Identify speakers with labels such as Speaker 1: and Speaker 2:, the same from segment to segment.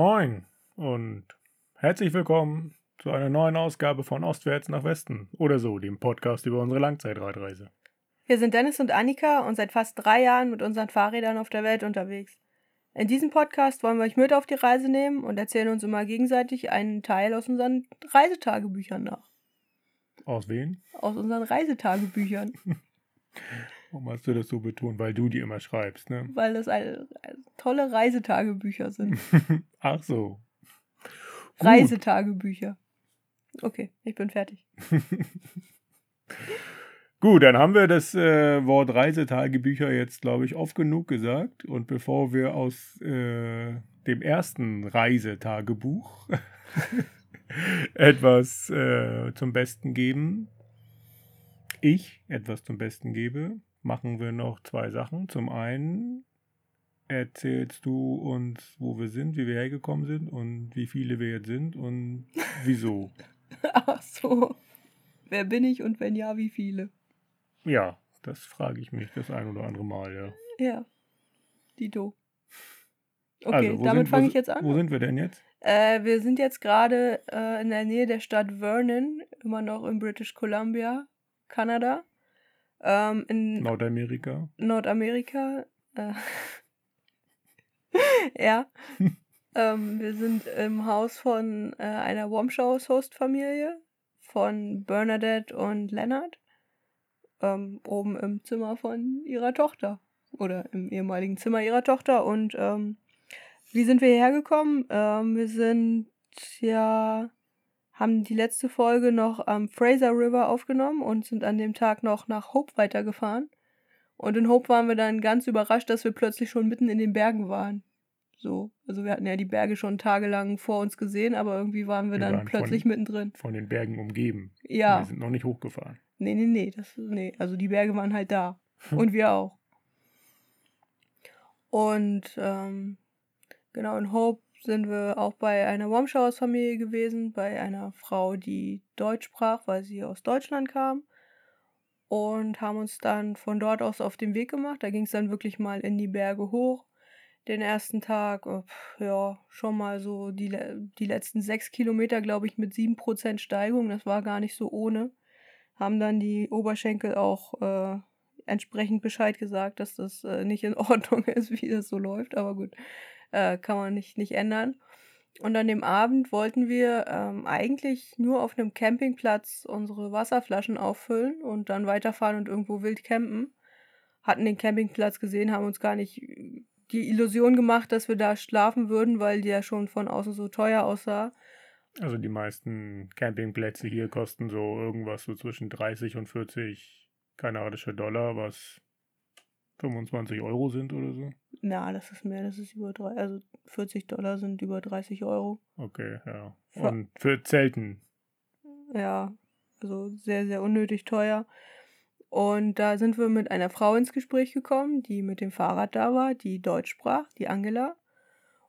Speaker 1: Moin und herzlich willkommen zu einer neuen Ausgabe von Ostwärts nach Westen oder so, dem Podcast über unsere Langzeitradreise.
Speaker 2: Wir sind Dennis und Annika und seit fast drei Jahren mit unseren Fahrrädern auf der Welt unterwegs. In diesem Podcast wollen wir euch mit auf die Reise nehmen und erzählen uns immer gegenseitig einen Teil aus unseren Reisetagebüchern nach.
Speaker 1: Aus wen?
Speaker 2: Aus unseren Reisetagebüchern.
Speaker 1: Warum hast du das so betont? Weil du die immer schreibst, ne?
Speaker 2: Weil das eine, eine tolle Reisetagebücher sind.
Speaker 1: Ach so. Gut.
Speaker 2: Reisetagebücher. Okay, ich bin fertig.
Speaker 1: Gut, dann haben wir das äh, Wort Reisetagebücher jetzt, glaube ich, oft genug gesagt. Und bevor wir aus äh, dem ersten Reisetagebuch etwas äh, zum Besten geben, ich etwas zum Besten gebe, machen wir noch zwei Sachen. Zum einen erzählst du uns, wo wir sind, wie wir hergekommen sind und wie viele wir jetzt sind und wieso.
Speaker 2: Ach so. Wer bin ich und wenn ja, wie viele?
Speaker 1: Ja, das frage ich mich das ein oder andere Mal, ja.
Speaker 2: Ja. Dito. Okay,
Speaker 1: Also,
Speaker 2: damit fange ich jetzt an.
Speaker 1: Wo sind wir denn jetzt?
Speaker 2: Äh, wir sind jetzt gerade äh, in der Nähe der Stadt Vernon, immer noch in British Columbia, Kanada. Ähm, in
Speaker 1: Nordamerika.
Speaker 2: Nordamerika. Äh, ja. ähm, wir sind im Haus von äh, einer Womshaus-Host-Familie von Bernadette und Leonard. Ähm, oben im Zimmer von ihrer Tochter. Oder im ehemaligen Zimmer ihrer Tochter. Und ähm, wie sind wir hierher gekommen? Ähm, wir sind ja haben die letzte Folge noch am Fraser River aufgenommen und sind an dem Tag noch nach Hope weitergefahren. Und in Hope waren wir dann ganz überrascht, dass wir plötzlich schon mitten in den Bergen waren. So, also wir hatten ja die Berge schon tagelang vor uns gesehen, aber irgendwie waren wir,
Speaker 1: Wir
Speaker 2: dann
Speaker 1: waren
Speaker 2: plötzlich
Speaker 1: von-
Speaker 2: mittendrin.
Speaker 1: Von den Bergen umgeben.
Speaker 2: Ja,
Speaker 1: Wir sind noch nicht hochgefahren.
Speaker 2: nee, nee, nee, das, nee, also die Berge waren halt da. Und wir auch. Und ähm, genau, in Hope sind wir auch bei einer Womschauers-Familie gewesen, bei einer Frau, die Deutsch sprach, weil sie aus Deutschland kam. Und haben uns dann von dort aus auf den Weg gemacht. Da ging es dann wirklich mal in die Berge hoch. Den ersten Tag, äh, ja, schon mal so die, die letzten sechs Kilometer, glaube ich, mit 7% Steigung. Das war gar nicht so ohne. Haben dann die Oberschenkel auch äh, entsprechend Bescheid gesagt, dass das äh, nicht in Ordnung ist, wie das so läuft. Aber gut, äh, kann man nicht, nicht ändern. Und an dem Abend wollten wir ähm, eigentlich nur auf einem Campingplatz unsere Wasserflaschen auffüllen und dann weiterfahren und irgendwo wild campen. Hatten den Campingplatz gesehen, haben uns gar nicht die Illusion gemacht, dass wir da schlafen würden, weil der schon von außen so teuer aussah.
Speaker 1: Also die meisten Campingplätze hier kosten so irgendwas so zwischen 30 und 40 kanadische Dollar, was 25 Euro sind oder so.
Speaker 2: Na, das ist mehr, das ist über drei, also 40 Dollar sind über 30 Euro.
Speaker 1: Okay, ja. Und für Zelten.
Speaker 2: Ja, also sehr, sehr unnötig teuer. Und da sind wir mit einer Frau ins Gespräch gekommen, die mit dem Fahrrad da war, die Deutsch sprach, die Angela.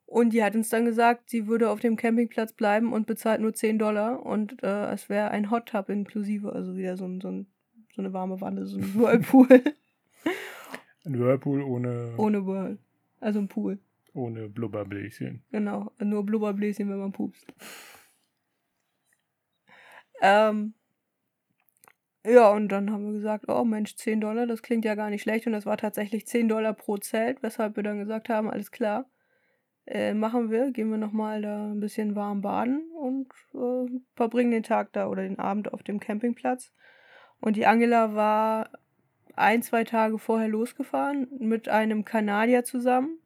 Speaker 2: Und die hat uns dann gesagt, sie würde auf dem Campingplatz bleiben und bezahlt nur 10 Dollar. Und äh, es wäre ein Hot Tub inklusive, also wieder so, ein, so, ein, so eine warme Wanne, so ein Whirlpool.
Speaker 1: Ein Whirlpool ohne,
Speaker 2: Ohne Whirl. Also ein Pool.
Speaker 1: ohne Blubberbläschen.
Speaker 2: Genau, nur Blubberbläschen, wenn man pupst. Ähm, ja, und dann haben wir gesagt, oh Mensch, 10 Dollar, das klingt ja gar nicht schlecht. Und das war tatsächlich 10 Dollar pro Zelt, weshalb wir dann gesagt haben, alles klar, äh, machen wir, gehen wir nochmal da ein bisschen warm baden und äh, verbringen den Tag da oder den Abend auf dem Campingplatz. Und die Angela war ein, zwei Tage vorher losgefahren mit einem Kanadier zusammen.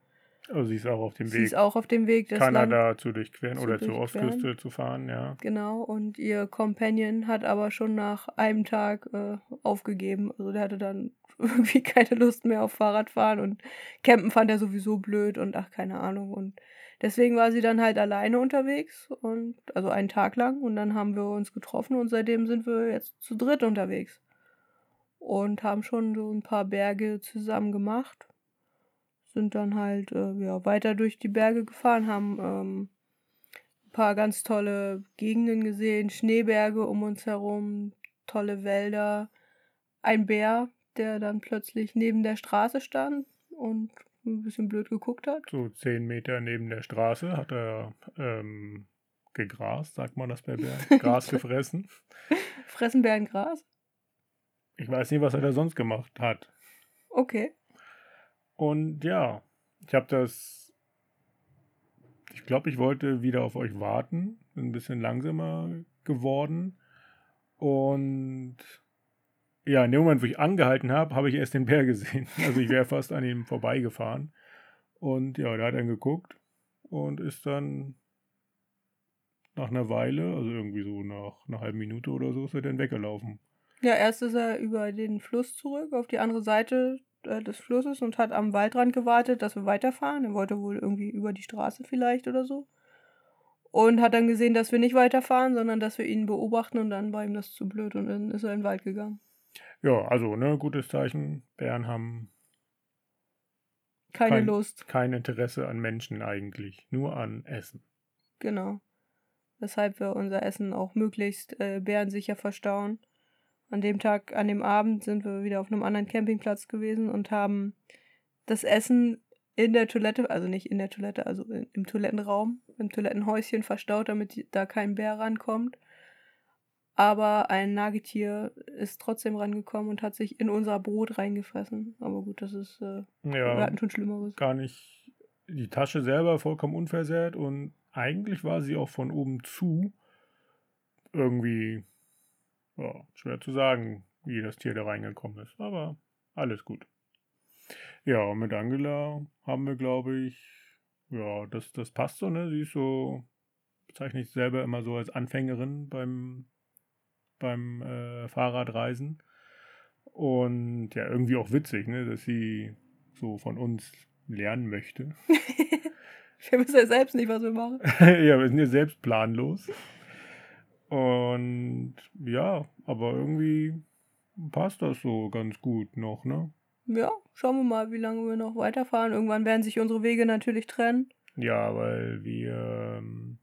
Speaker 1: Also sie ist auch auf dem
Speaker 2: Sie
Speaker 1: Weg,
Speaker 2: ist auch auf dem Weg, das Land
Speaker 1: Kanada zu durchqueren
Speaker 2: zu
Speaker 1: oder zur. Ostküste zu fahren, ja.
Speaker 2: Genau, und ihr Companion hat aber schon nach einem Tag äh, aufgegeben. Also der hatte dann irgendwie keine Lust mehr auf Fahrradfahren und Campen fand er sowieso blöd und ach, keine Ahnung. Und deswegen war sie dann halt alleine unterwegs und also einen Tag lang und dann haben wir uns getroffen und seitdem sind wir jetzt zu dritt unterwegs. Und haben schon so ein paar Berge zusammen gemacht. Sind dann halt äh, ja, weiter durch die Berge gefahren, haben ähm, ein paar ganz tolle Gegenden gesehen, Schneeberge um uns herum, tolle Wälder, ein Bär, der dann plötzlich neben der Straße stand und ein bisschen blöd geguckt hat.
Speaker 1: So zehn Meter neben der Straße hat er ähm, gegrast, sagt man das bei Bären? Gras gefressen.
Speaker 2: Fressen Bären Gras?
Speaker 1: Ich weiß nicht, was er da sonst gemacht hat.
Speaker 2: Okay.
Speaker 1: Und ja, ich habe das. Ich glaube, ich wollte wieder auf euch warten. Bin ein bisschen langsamer geworden. Und ja, in dem Moment, wo ich angehalten habe, habe ich erst den Bär gesehen. Also ich wäre fast an ihm vorbeigefahren. Und ja, der hat dann geguckt und ist dann nach einer Weile, also irgendwie so nach einer halben Minute oder so, ist er dann weggelaufen.
Speaker 2: Ja, erst ist er über den Fluss zurück, auf die andere Seite äh, des Flusses und hat am Waldrand gewartet, dass wir weiterfahren. Er wollte wohl irgendwie über die Straße vielleicht oder so. Und hat dann gesehen, dass wir nicht weiterfahren, sondern dass wir ihn beobachten und dann war ihm das zu blöd und dann ist er in den Wald gegangen.
Speaker 1: Ja, also, ne, gutes Zeichen. Bären haben
Speaker 2: keine
Speaker 1: kein,
Speaker 2: Lust.
Speaker 1: Kein Interesse an Menschen eigentlich, nur an Essen.
Speaker 2: Genau. Weshalb wir unser Essen auch möglichst äh, bärensicher verstauen. An dem Tag, an dem Abend sind wir wieder auf einem anderen Campingplatz gewesen und haben das Essen in der Toilette, also nicht in der Toilette, also im Toilettenraum, im Toilettenhäuschen verstaut, damit da kein Bär rankommt. Aber ein Nagetier ist trotzdem rangekommen und hat sich in unser Brot reingefressen. Aber gut, das ist. Äh,
Speaker 1: ja,
Speaker 2: wir hatten schon Schlimmeres.
Speaker 1: Gar nicht. Die Tasche selber vollkommen unversehrt und eigentlich war sie auch von oben zu. Irgendwie. Ja, schwer zu sagen, wie das Tier da reingekommen ist. Aber alles gut. Ja, und mit Angela haben wir, glaube ich, ja, das, das passt so, ne? Sie ist so, bezeichne ich selber immer so als Anfängerin beim beim äh, Fahrradreisen. Und ja, irgendwie auch witzig, ne, dass sie so von uns lernen möchte.
Speaker 2: wir wissen ja selbst nicht, was wir machen.
Speaker 1: ja, wir sind ja selbst planlos. Und ja, aber irgendwie passt das so ganz gut noch, ne?
Speaker 2: Ja, schauen wir mal, wie lange wir noch weiterfahren. Irgendwann werden sich unsere Wege natürlich trennen.
Speaker 1: Ja, weil wir ähm,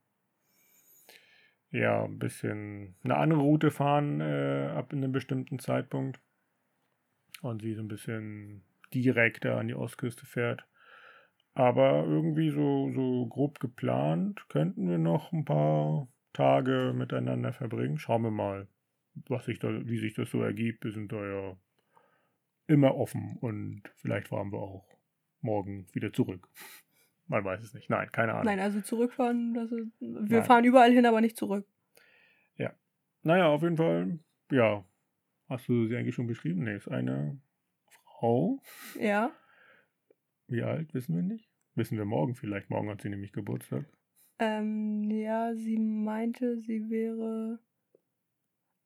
Speaker 1: ja, ein bisschen eine andere Route fahren äh, ab einem bestimmten Zeitpunkt. Und sie so ein bisschen direkter an die Ostküste fährt. Aber irgendwie so, so grob geplant könnten wir noch ein paar Tage miteinander verbringen. Schauen wir mal, was sich da, wie sich das so ergibt. Wir sind da ja immer offen und vielleicht fahren wir auch morgen wieder zurück. Man weiß es nicht. Nein, keine Ahnung.
Speaker 2: Nein, also zurückfahren, das ist, wir Nein. fahren überall hin, aber nicht zurück.
Speaker 1: Ja. Naja, auf jeden Fall, ja. Hast du sie eigentlich schon beschrieben? Nee, ist eine Frau.
Speaker 2: Ja.
Speaker 1: Wie alt, wissen wir nicht. Wissen wir morgen vielleicht. Morgen hat sie nämlich Geburtstag.
Speaker 2: Ähm, ja, sie meinte, sie wäre.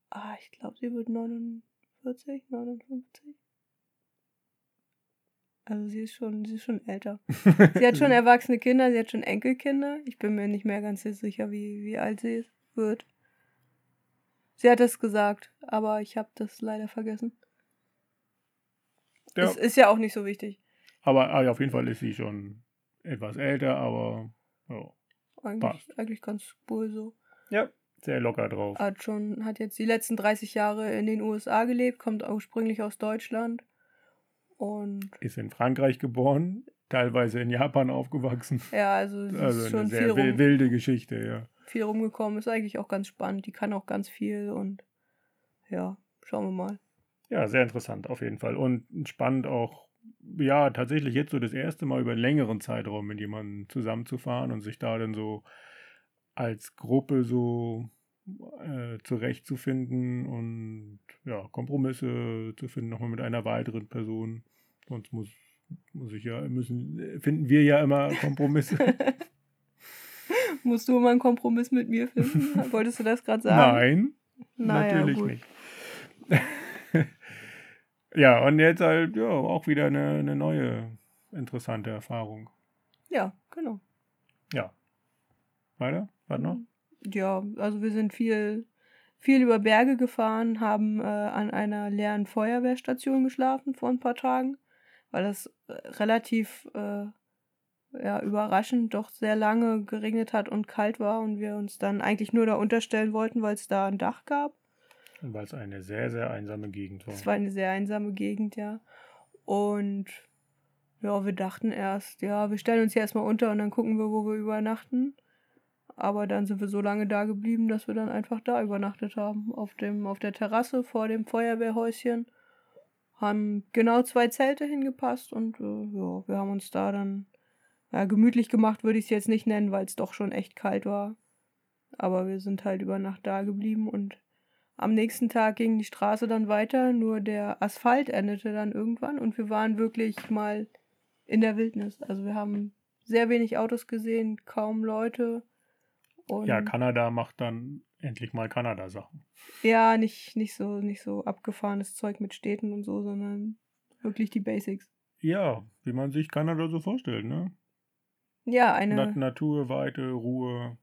Speaker 2: Ah, ich glaube, sie wird 49, 59. Also sie ist schon, sie ist schon älter. sie hat schon erwachsene Kinder, sie hat schon Enkelkinder. Ich bin mir nicht mehr ganz sicher, wie, wie alt sie wird. Sie hat es gesagt, aber ich habe das leider vergessen. Ja. Es ist ja auch nicht so wichtig.
Speaker 1: Aber ah, auf jeden Fall ist sie schon etwas älter, aber ja,
Speaker 2: eigentlich, passt. eigentlich ganz cool so.
Speaker 1: Ja, sehr locker drauf.
Speaker 2: Hat schon, hat jetzt die letzten 30 Jahre in den USA gelebt, kommt ursprünglich aus Deutschland und
Speaker 1: ist in Frankreich geboren, teilweise in Japan aufgewachsen.
Speaker 2: Ja, also, sie
Speaker 1: also
Speaker 2: ist schon
Speaker 1: eine sehr rum, wilde Geschichte, ja.
Speaker 2: Viel rumgekommen, ist eigentlich auch ganz spannend. Die kann auch ganz viel und ja, schauen wir mal.
Speaker 1: Ja, sehr interessant auf jeden Fall. Und spannend auch, ja, tatsächlich jetzt so das erste Mal über einen längeren Zeitraum mit jemandem zusammenzufahren und sich da dann so als Gruppe so äh, zurechtzufinden und ja, Kompromisse zu finden, nochmal mit einer weiteren Person. Sonst muss, muss ich ja, müssen, finden wir ja immer Kompromisse.
Speaker 2: Musst du immer einen Kompromiss mit mir finden? Wolltest du das gerade sagen?
Speaker 1: Nein, naja, natürlich gut. nicht. ja, und jetzt halt, ja, auch wieder eine, eine neue interessante Erfahrung.
Speaker 2: Ja, genau.
Speaker 1: Ja. Weiter? Was noch?
Speaker 2: Ja, also wir sind viel, viel über Berge gefahren, haben äh, an einer leeren Feuerwehrstation geschlafen vor ein paar Tagen, weil das äh, relativ äh, ja, überraschend doch sehr lange geregnet hat und kalt war und wir uns dann eigentlich nur da unterstellen wollten, weil es da ein Dach gab.
Speaker 1: Weil es eine sehr, sehr einsame Gegend war.
Speaker 2: Es war eine sehr einsame Gegend, ja. Und ja, wir dachten erst, ja, wir stellen uns hier erstmal unter und dann gucken wir, wo wir übernachten. Aber dann sind wir so lange da geblieben, dass wir dann einfach da übernachtet haben. Auf, dem, auf der Terrasse vor dem Feuerwehrhäuschen. Haben genau zwei Zelte hingepasst und äh, ja, wir haben uns da dann ja, gemütlich gemacht, würde ich es jetzt nicht nennen, weil es doch schon echt kalt war. Aber wir sind halt über Nacht da geblieben und am nächsten Tag ging die Straße dann weiter, nur der Asphalt endete dann irgendwann und wir waren wirklich mal in der Wildnis. Also wir haben sehr wenig Autos gesehen, kaum Leute.
Speaker 1: Ja, Kanada macht dann endlich mal Kanada-Sachen.
Speaker 2: Ja, nicht, nicht, so, nicht so abgefahrenes Zeug mit Städten und so, sondern wirklich die Basics.
Speaker 1: Ja, wie man sich Kanada so vorstellt, ne?
Speaker 2: Ja, eine.
Speaker 1: Nat Natur, Weite, Ruhe,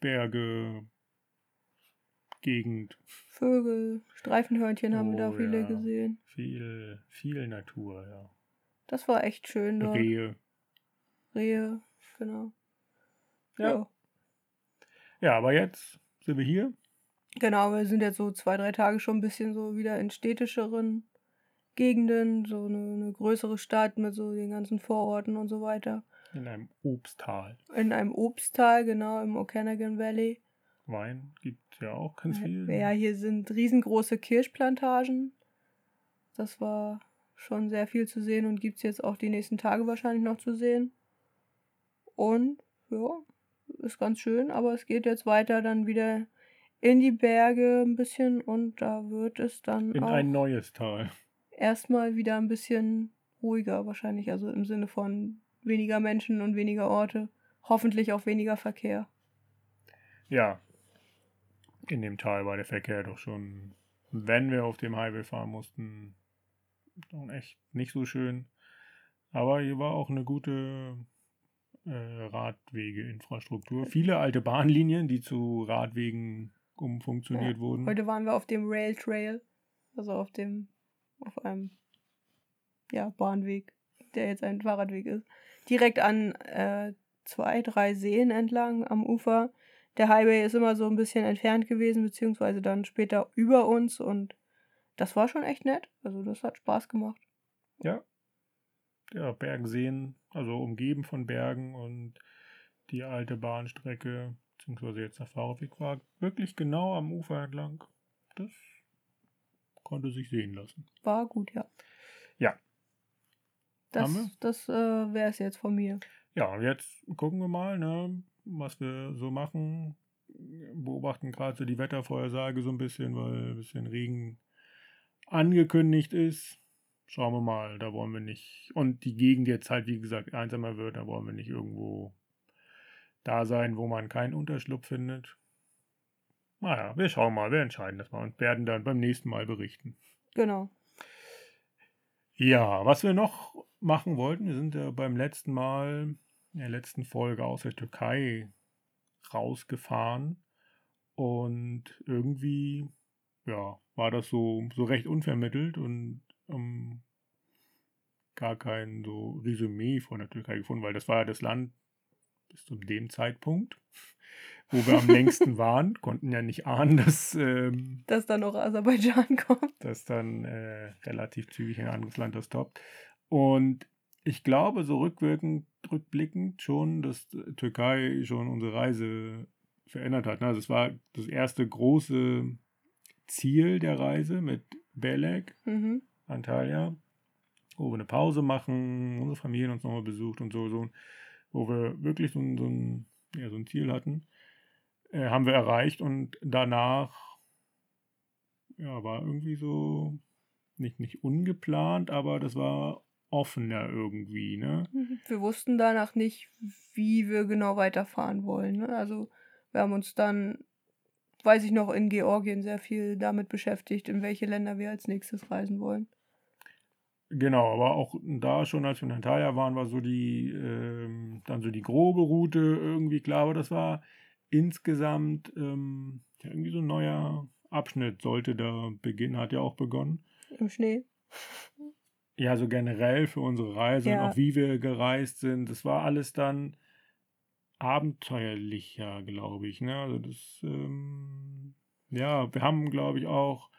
Speaker 1: Berge, Gegend.
Speaker 2: Vögel, Streifenhörnchen haben wir da oh viele ja. gesehen.
Speaker 1: Viel, viel Natur, ja.
Speaker 2: Das war echt schön
Speaker 1: dort. Rehe.
Speaker 2: Rehe, genau.
Speaker 1: Ja. ja. Ja, aber jetzt sind wir hier.
Speaker 2: Genau, wir sind jetzt so zwei, drei Tage schon ein bisschen so wieder in städtischeren Gegenden, so eine, eine größere Stadt mit so den ganzen Vororten und so weiter.
Speaker 1: In einem Obsttal.
Speaker 2: In einem Obsttal, genau, im Okanagan Valley.
Speaker 1: Wein gibt es ja auch ganz viel.
Speaker 2: Ja, hier sind riesengroße Kirschplantagen. Das war schon sehr viel zu sehen und gibt es jetzt auch die nächsten Tage wahrscheinlich noch zu sehen. Und ja, ist ganz schön, aber es geht jetzt weiter dann wieder in die Berge ein bisschen und da wird es dann
Speaker 1: in ein neues Tal.
Speaker 2: Erstmal wieder ein bisschen ruhiger wahrscheinlich, also im Sinne von weniger Menschen und weniger Orte, hoffentlich auch weniger Verkehr.
Speaker 1: Ja, in dem Tal war der Verkehr doch schon, wenn wir auf dem Highway fahren mussten, echt nicht so schön. Aber hier war auch eine gute äh, Radwegeinfrastruktur. Viele alte Bahnlinien, die zu Radwegen umfunktioniert
Speaker 2: ja.
Speaker 1: wurden.
Speaker 2: Heute waren wir auf dem Rail Trail, also auf dem, auf einem ja, Bahnweg, der jetzt ein Fahrradweg ist. Direkt an äh, zwei, drei Seen entlang am Ufer. Der Highway ist immer so ein bisschen entfernt gewesen, beziehungsweise dann später über uns und das war schon echt nett. Also das hat Spaß gemacht.
Speaker 1: Ja. Ja, Bergseen, also umgeben von Bergen und die alte Bahnstrecke, beziehungsweise jetzt der Fahrradweg war wirklich genau am Ufer entlang. Das konnte sich sehen lassen.
Speaker 2: War gut, ja.
Speaker 1: Ja.
Speaker 2: Das, das äh, wäre es jetzt von mir.
Speaker 1: Ja, und jetzt gucken wir mal, ne, was wir so machen. Beobachten gerade so die Wettervorhersage so ein bisschen, weil ein bisschen Regen angekündigt ist. Schauen wir mal, da wollen wir nicht. Und die Gegend jetzt halt, wie gesagt, einsamer wird, da wollen wir nicht irgendwo da sein, wo man keinen Unterschlupf findet. Naja, wir schauen mal, wir entscheiden das mal und werden dann beim nächsten Mal berichten.
Speaker 2: Genau.
Speaker 1: Ja, was wir noch machen wollten, wir sind ja beim letzten Mal, in der letzten Folge aus der Türkei rausgefahren und irgendwie ja, war das so, so recht unvermittelt und ähm, gar kein so Resümee von der Türkei gefunden, weil das war ja das Land bis zu dem Zeitpunkt, wo wir am längsten waren, konnten ja nicht ahnen, dass, ähm,
Speaker 2: dass dann noch Aserbaidschan kommt.
Speaker 1: Dass dann äh, relativ zügig ein anderes Land das toppt. Und ich glaube, so rückwirkend, rückblickend schon, dass Türkei schon unsere Reise verändert hat. Also es war das erste große Ziel der Reise mit Belek, mhm. Antalya, wo wir eine Pause machen, unsere Familien uns nochmal besucht und so, so, wo wir wirklich so, so, ein, ja, so ein Ziel hatten, äh, haben wir erreicht und danach ja, war irgendwie so nicht, nicht ungeplant, aber das war offener irgendwie, ne?
Speaker 2: Mhm. Wir wussten danach nicht, wie wir genau weiterfahren wollen. Ne? Also wir haben uns dann weiß ich noch, in Georgien sehr viel damit beschäftigt, in welche Länder wir als nächstes reisen wollen.
Speaker 1: Genau, aber auch da schon, als wir in Antalya waren, war so die, ähm, dann so die grobe Route irgendwie klar, aber das war insgesamt ähm, ja, irgendwie so ein neuer Abschnitt sollte da beginnen, hat ja auch begonnen.
Speaker 2: Im Schnee.
Speaker 1: Ja, so generell für unsere Reise ja. und auch wie wir gereist sind. Das war alles dann abenteuerlicher, glaube ich. Ne? Also das, ähm, ja, wir haben, glaube ich, auch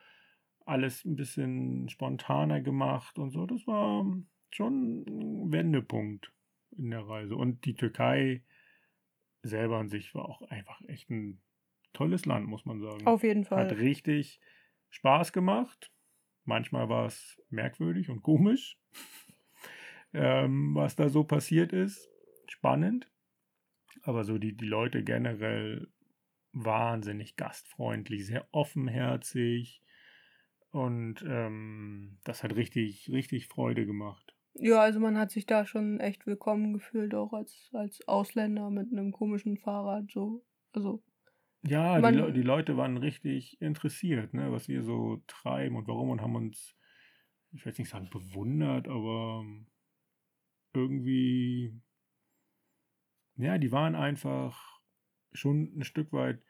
Speaker 1: alles ein bisschen spontaner gemacht und so. Das war, schon ein Wendepunkt in der Reise. Und die Türkei selber an sich war auch einfach echt ein tolles Land, muss man sagen.
Speaker 2: Auf jeden Fall.
Speaker 1: Hat richtig Spaß gemacht. Manchmal war es merkwürdig und komisch, ähm, was da so passiert ist. Spannend. Aber so die, die Leute generell wahnsinnig gastfreundlich, sehr offenherzig. Und ähm, das hat richtig, richtig Freude gemacht.
Speaker 2: Ja, also man hat sich da schon echt willkommen gefühlt, auch als, als Ausländer mit einem komischen Fahrrad. So. Also
Speaker 1: Ja, die,
Speaker 2: man,
Speaker 1: Le die Leute waren richtig interessiert, ne, was wir so treiben und warum und haben uns, ich will jetzt nicht sagen bewundert, aber irgendwie, ja, die waren einfach schon ein Stück weit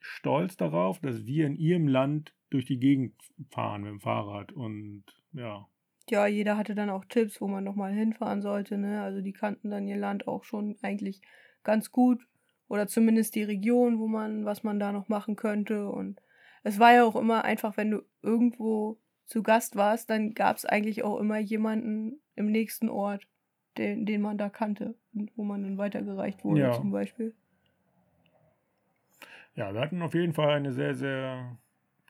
Speaker 1: stolz darauf, dass wir in ihrem Land durch die Gegend fahren mit dem Fahrrad und ja.
Speaker 2: ja, jeder hatte dann auch Tipps, wo man nochmal hinfahren sollte. Ne? Also die kannten dann ihr Land auch schon eigentlich ganz gut. Oder zumindest die Region, wo man, was man da noch machen könnte. Und es war ja auch immer einfach, wenn du irgendwo zu Gast warst, dann gab es eigentlich auch immer jemanden im nächsten Ort, den, den man da kannte, wo man dann weitergereicht wurde
Speaker 1: Ja.
Speaker 2: zum Beispiel.
Speaker 1: Ja, wir hatten auf jeden Fall eine sehr, sehr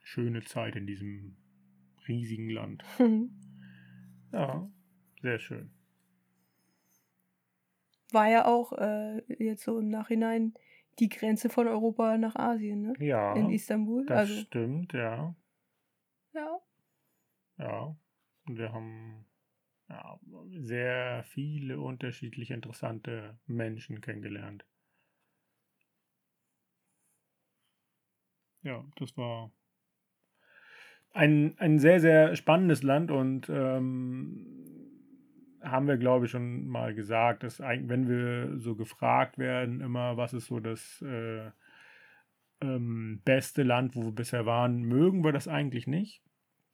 Speaker 1: schöne Zeit in diesem riesigen Land. Ja, sehr schön.
Speaker 2: War ja auch äh, jetzt so im Nachhinein die Grenze von Europa nach Asien, ne?
Speaker 1: Ja,
Speaker 2: In Istanbul.
Speaker 1: das
Speaker 2: also,
Speaker 1: stimmt, ja.
Speaker 2: ja.
Speaker 1: Ja. Und wir haben ja, sehr viele unterschiedliche interessante Menschen kennengelernt. Ja, das war ein, ein sehr, sehr spannendes Land und ähm, haben wir, glaube ich, schon mal gesagt, dass eigentlich, wenn wir so gefragt werden, immer, was ist so das äh, ähm, beste Land, wo wir bisher waren, mögen wir das eigentlich nicht,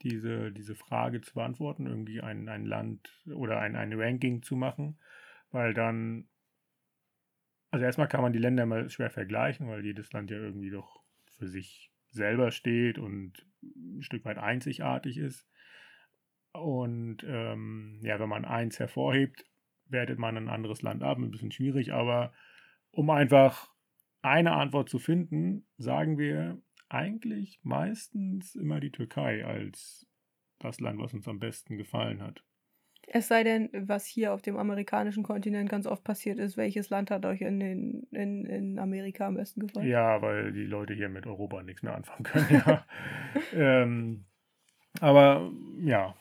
Speaker 1: diese, diese Frage zu beantworten, irgendwie ein, ein Land oder ein, ein Ranking zu machen, weil dann, also erstmal kann man die Länder mal schwer vergleichen, weil jedes Land ja irgendwie doch für sich selber steht und ein Stück weit einzigartig ist. Und ähm, ja, wenn man eins hervorhebt, wertet man ein anderes Land ab. Ein bisschen schwierig, aber um einfach eine Antwort zu finden, sagen wir eigentlich meistens immer die Türkei als das Land, was uns am besten gefallen hat.
Speaker 2: Es sei denn, was hier auf dem amerikanischen Kontinent ganz oft passiert ist, welches Land hat euch in, den, in, in Amerika am besten gefallen?
Speaker 1: Ja, weil die Leute hier mit Europa nichts mehr anfangen können. Ja. ähm, aber ja,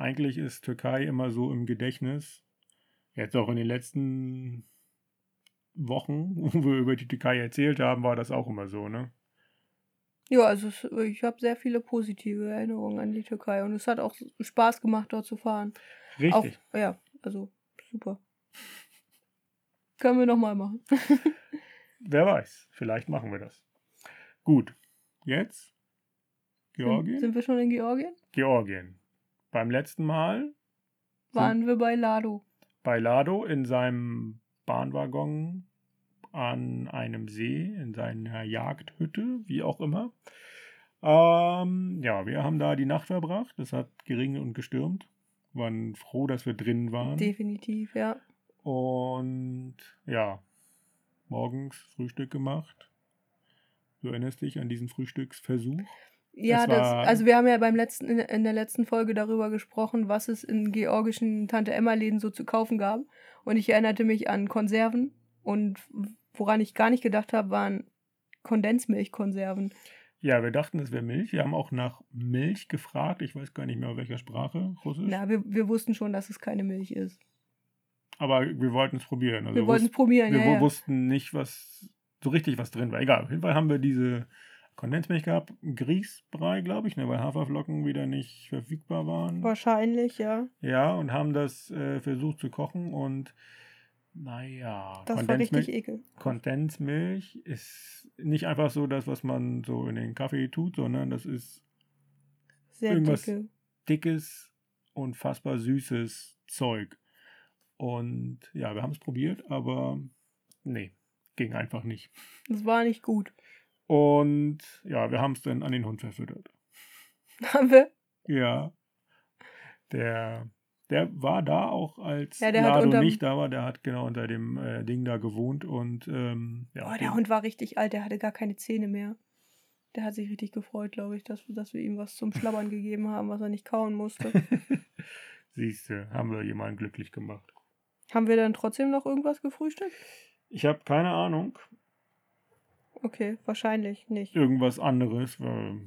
Speaker 1: eigentlich ist Türkei immer so im Gedächtnis. Jetzt auch in den letzten Wochen, wo wir über die Türkei erzählt haben, war das auch immer so, ne?
Speaker 2: Ja, also es, ich habe sehr viele positive Erinnerungen an die Türkei und es hat auch Spaß gemacht, dort zu fahren. Auch,
Speaker 1: Richtig.
Speaker 2: ja, also super. Können wir nochmal machen.
Speaker 1: Wer weiß, vielleicht machen wir das. Gut, jetzt Georgien.
Speaker 2: Sind, sind wir schon in Georgien?
Speaker 1: Georgien. Beim letzten Mal
Speaker 2: Waren wir bei Lado.
Speaker 1: bei Lado in seinem Bahnwaggon an einem See, in seiner Jagdhütte, wie auch immer. Ähm, ja, wir haben da die Nacht verbracht. Es hat geregnet und gestürmt. Waren froh, dass wir drin waren.
Speaker 2: Definitiv, ja.
Speaker 1: Und ja, morgens Frühstück gemacht. Du erinnerst dich an diesen Frühstücksversuch?
Speaker 2: Ja, das, also wir haben ja beim letzten, in, in der letzten Folge darüber gesprochen, was es in georgischen Tante-Emma-Läden so zu kaufen gab. Und ich erinnerte mich an Konserven. Und woran ich gar nicht gedacht habe, waren Kondensmilchkonserven.
Speaker 1: Ja, wir dachten, es wäre Milch. Wir haben auch nach Milch gefragt. Ich weiß gar nicht mehr, welcher Sprache. Russisch.
Speaker 2: Na, wir, wir wussten schon, dass es keine Milch ist.
Speaker 1: Aber wir wollten es probieren. Also
Speaker 2: wir wollten es probieren,
Speaker 1: wir
Speaker 2: ja, ja.
Speaker 1: wussten nicht, was so richtig was drin war. Egal, auf jeden Fall haben wir diese Kondensmilch gehabt. Grießbrei, glaube ich, ne, weil Haferflocken wieder nicht verfügbar waren.
Speaker 2: Wahrscheinlich, ja.
Speaker 1: Ja, und haben das äh, versucht zu kochen und naja,
Speaker 2: Das war richtig ekel.
Speaker 1: Kondensmilch ist nicht einfach so das, was man so in den Kaffee tut, sondern das ist
Speaker 2: Sehr
Speaker 1: irgendwas-
Speaker 2: dicke.
Speaker 1: dickes, unfassbar süßes Zeug. Und ja, wir haben es probiert, aber nee, ging einfach nicht.
Speaker 2: Das war nicht gut.
Speaker 1: Und ja, wir haben es dann an den Hund verfüttert.
Speaker 2: Haben wir?
Speaker 1: Ja, der Der war da auch, als
Speaker 2: Ja, der
Speaker 1: Lado
Speaker 2: unterm-
Speaker 1: nicht da war. Der hat genau unter dem äh, Ding da gewohnt und ähm, ja.
Speaker 2: Oh, der
Speaker 1: den-
Speaker 2: Hund war richtig alt, der hatte gar keine Zähne mehr. Der hat sich richtig gefreut, glaube ich, dass, dass wir ihm was zum Schlabbern gegeben haben, was er nicht kauen musste.
Speaker 1: Siehst du, haben wir jemanden glücklich gemacht.
Speaker 2: haben wir dann trotzdem noch irgendwas gefrühstückt?
Speaker 1: Ich habe keine Ahnung.
Speaker 2: Okay, wahrscheinlich nicht.
Speaker 1: Irgendwas anderes. weil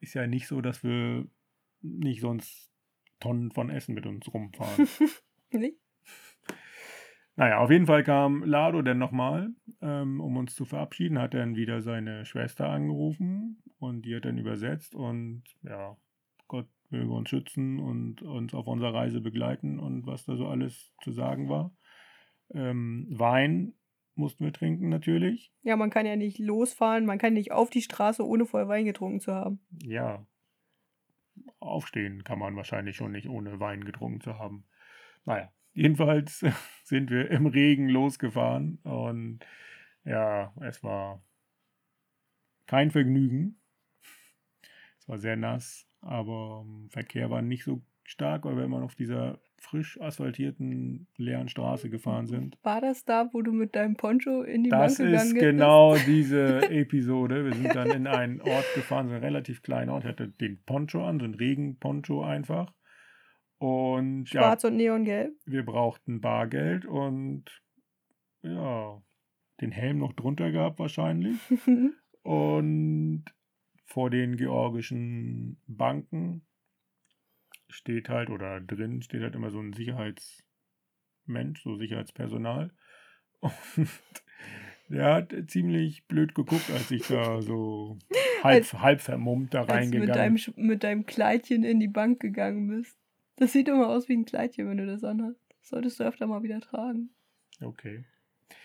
Speaker 1: Ist ja nicht so, dass wir nicht sonst Tonnen von Essen mit uns rumfahren.
Speaker 2: Nicht?
Speaker 1: Naja, auf jeden Fall kam Lado dann nochmal, ähm, um uns zu verabschieden, hat dann wieder seine Schwester angerufen und die hat dann übersetzt und ja, Gott möge uns schützen und uns auf unserer Reise begleiten und was da so alles zu sagen war. Ähm, Wein mussten wir trinken natürlich.
Speaker 2: Ja, man kann ja nicht losfahren, man kann nicht auf die Straße, ohne vorher Wein getrunken zu haben.
Speaker 1: Ja, aufstehen kann man wahrscheinlich schon nicht, ohne Wein getrunken zu haben. Naja, jedenfalls sind wir im Regen losgefahren und ja, es war kein Vergnügen. Es war sehr nass, aber ähm, Verkehr war nicht so stark, weil wir immer noch auf dieser frisch asphaltierten leeren Straße gefahren sind.
Speaker 2: War das da, wo du mit deinem Poncho in die
Speaker 1: Das
Speaker 2: Bank gegangen
Speaker 1: ist
Speaker 2: bist?
Speaker 1: genau diese Episode. Wir sind dann in einen Ort gefahren, so einen relativ kleinen Ort. Ich hatte den Poncho an, so einen Regenponcho einfach. Und ja,
Speaker 2: Schwarz und Neongelb.
Speaker 1: wir brauchten Bargeld und ja, den Helm noch drunter gehabt wahrscheinlich. Und vor den georgischen Banken steht halt, oder drin steht halt immer so ein Sicherheitsmensch, so Sicherheitspersonal. Und der hat ziemlich blöd geguckt, als ich da so halb, halb vermummt da
Speaker 2: Als du mit
Speaker 1: reingegangen
Speaker 2: deinem, mit deinem Kleidchen in die Bank gegangen bist. Das sieht immer aus wie ein Kleidchen, wenn du das anhast. Das solltest du öfter mal wieder tragen.
Speaker 1: Okay.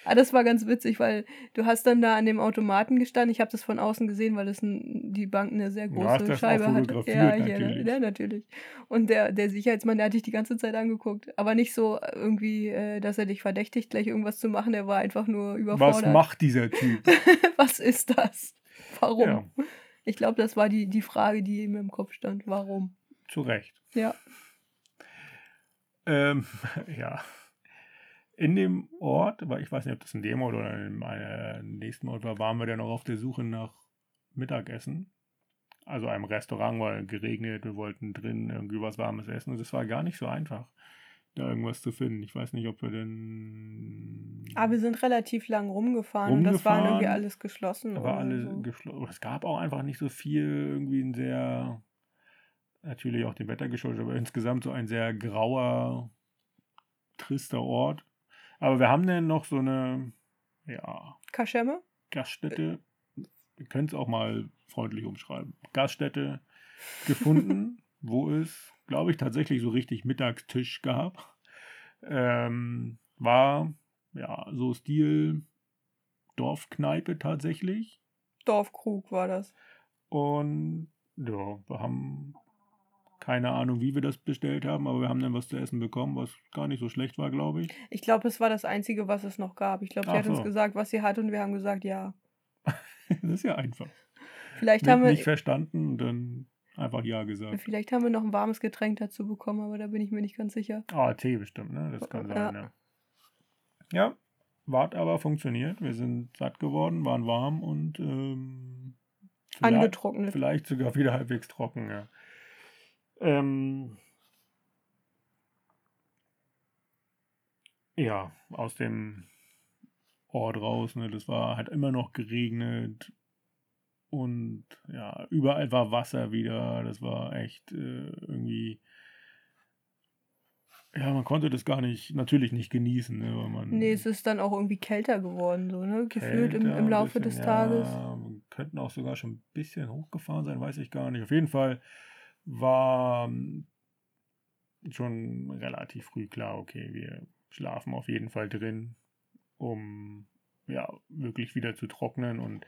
Speaker 2: Ah, das war ganz witzig, weil du hast dann da an dem Automaten gestanden. Ich habe das von außen gesehen, weil das ein, die Bank eine sehr große
Speaker 1: auch
Speaker 2: Scheibe
Speaker 1: fotografiert,
Speaker 2: Ja, ja,
Speaker 1: natürlich.
Speaker 2: ja, natürlich. Und der, der Sicherheitsmann, der hat dich die ganze Zeit angeguckt. Aber nicht so irgendwie, äh, dass er dich verdächtigt, gleich irgendwas zu machen. Der war einfach nur
Speaker 1: Was
Speaker 2: überfordert.
Speaker 1: macht dieser Typ?
Speaker 2: Was ist das? Warum?
Speaker 1: Ja,
Speaker 2: Ich glaube, das war die, die Frage, die ihm im Kopf stand. Warum?
Speaker 1: zu Recht.
Speaker 2: Ja.
Speaker 1: Ähm, ja. In dem Ort, aber ich weiß nicht, ob das in dem Ort oder in einem nächsten Ort war, waren wir dann noch auf der Suche nach Mittagessen. Also einem Restaurant, weil geregnet, wir wollten drin irgendwie was Warmes essen. Und es war gar nicht so einfach, da irgendwas zu finden. Ich weiß nicht, ob wir denn.
Speaker 2: Aber wir sind relativ lang rumgefahren, und das war
Speaker 1: Rumgefahren.
Speaker 2: irgendwie alles geschlossen.
Speaker 1: Da war alles
Speaker 2: so.
Speaker 1: geschlossen. Es gab auch einfach nicht so viel, irgendwie ein sehr, natürlich auch dem Wetter geschuldet, aber insgesamt so ein sehr grauer, trister Ort. Aber wir haben dann noch so eine, ja,
Speaker 2: Kaschemme?
Speaker 1: Gaststätte, wir können es auch mal freundlich umschreiben, Gaststätte gefunden, wo es, glaube ich, tatsächlich so richtig Mittagstisch gab. Ähm, war, ja, so Stil Dorfkneipe tatsächlich.
Speaker 2: Dorfkrug war das.
Speaker 1: Und ja, wir haben keine Ahnung, wie wir das bestellt haben, aber wir haben dann was zu essen bekommen, was gar nicht so schlecht war, glaube ich.
Speaker 2: Ich glaube, es war das Einzige, was es noch gab. Ich glaube, sie
Speaker 1: Ach
Speaker 2: hat uns
Speaker 1: so.
Speaker 2: gesagt, was sie hat, und wir haben gesagt, ja.
Speaker 1: das ist ja einfach.
Speaker 2: Vielleicht
Speaker 1: Nicht,
Speaker 2: haben, wir,
Speaker 1: nicht verstanden und dann einfach Ja gesagt.
Speaker 2: vielleicht haben wir noch ein warmes Getränk dazu bekommen, aber da bin ich mir nicht ganz sicher.
Speaker 1: Ah, Tee bestimmt, ne? Das kann sein,
Speaker 2: Ja.
Speaker 1: ja. Ja, wart aber funktioniert. Wir sind satt geworden, waren warm und ähm, vielleicht,
Speaker 2: Angetrocknet.
Speaker 1: vielleicht sogar wieder halbwegs trocken, ja. Ähm, ja, aus dem Ort raus, ne, das war, hat immer noch geregnet und ja, überall war Wasser wieder, das war echt äh, irgendwie, ja, man konnte das gar nicht, natürlich nicht genießen, ne, weil man
Speaker 2: Nee, es ist dann auch irgendwie kälter geworden, so, ne? Gefühlt im, im Laufe
Speaker 1: bisschen,
Speaker 2: des Tages.
Speaker 1: Ja, könnten auch sogar schon ein bisschen hochgefahren sein, weiß ich gar nicht. Auf jeden Fall war ähm, schon relativ früh klar, okay, wir schlafen auf jeden Fall drin, um ja wirklich wieder zu trocknen. Und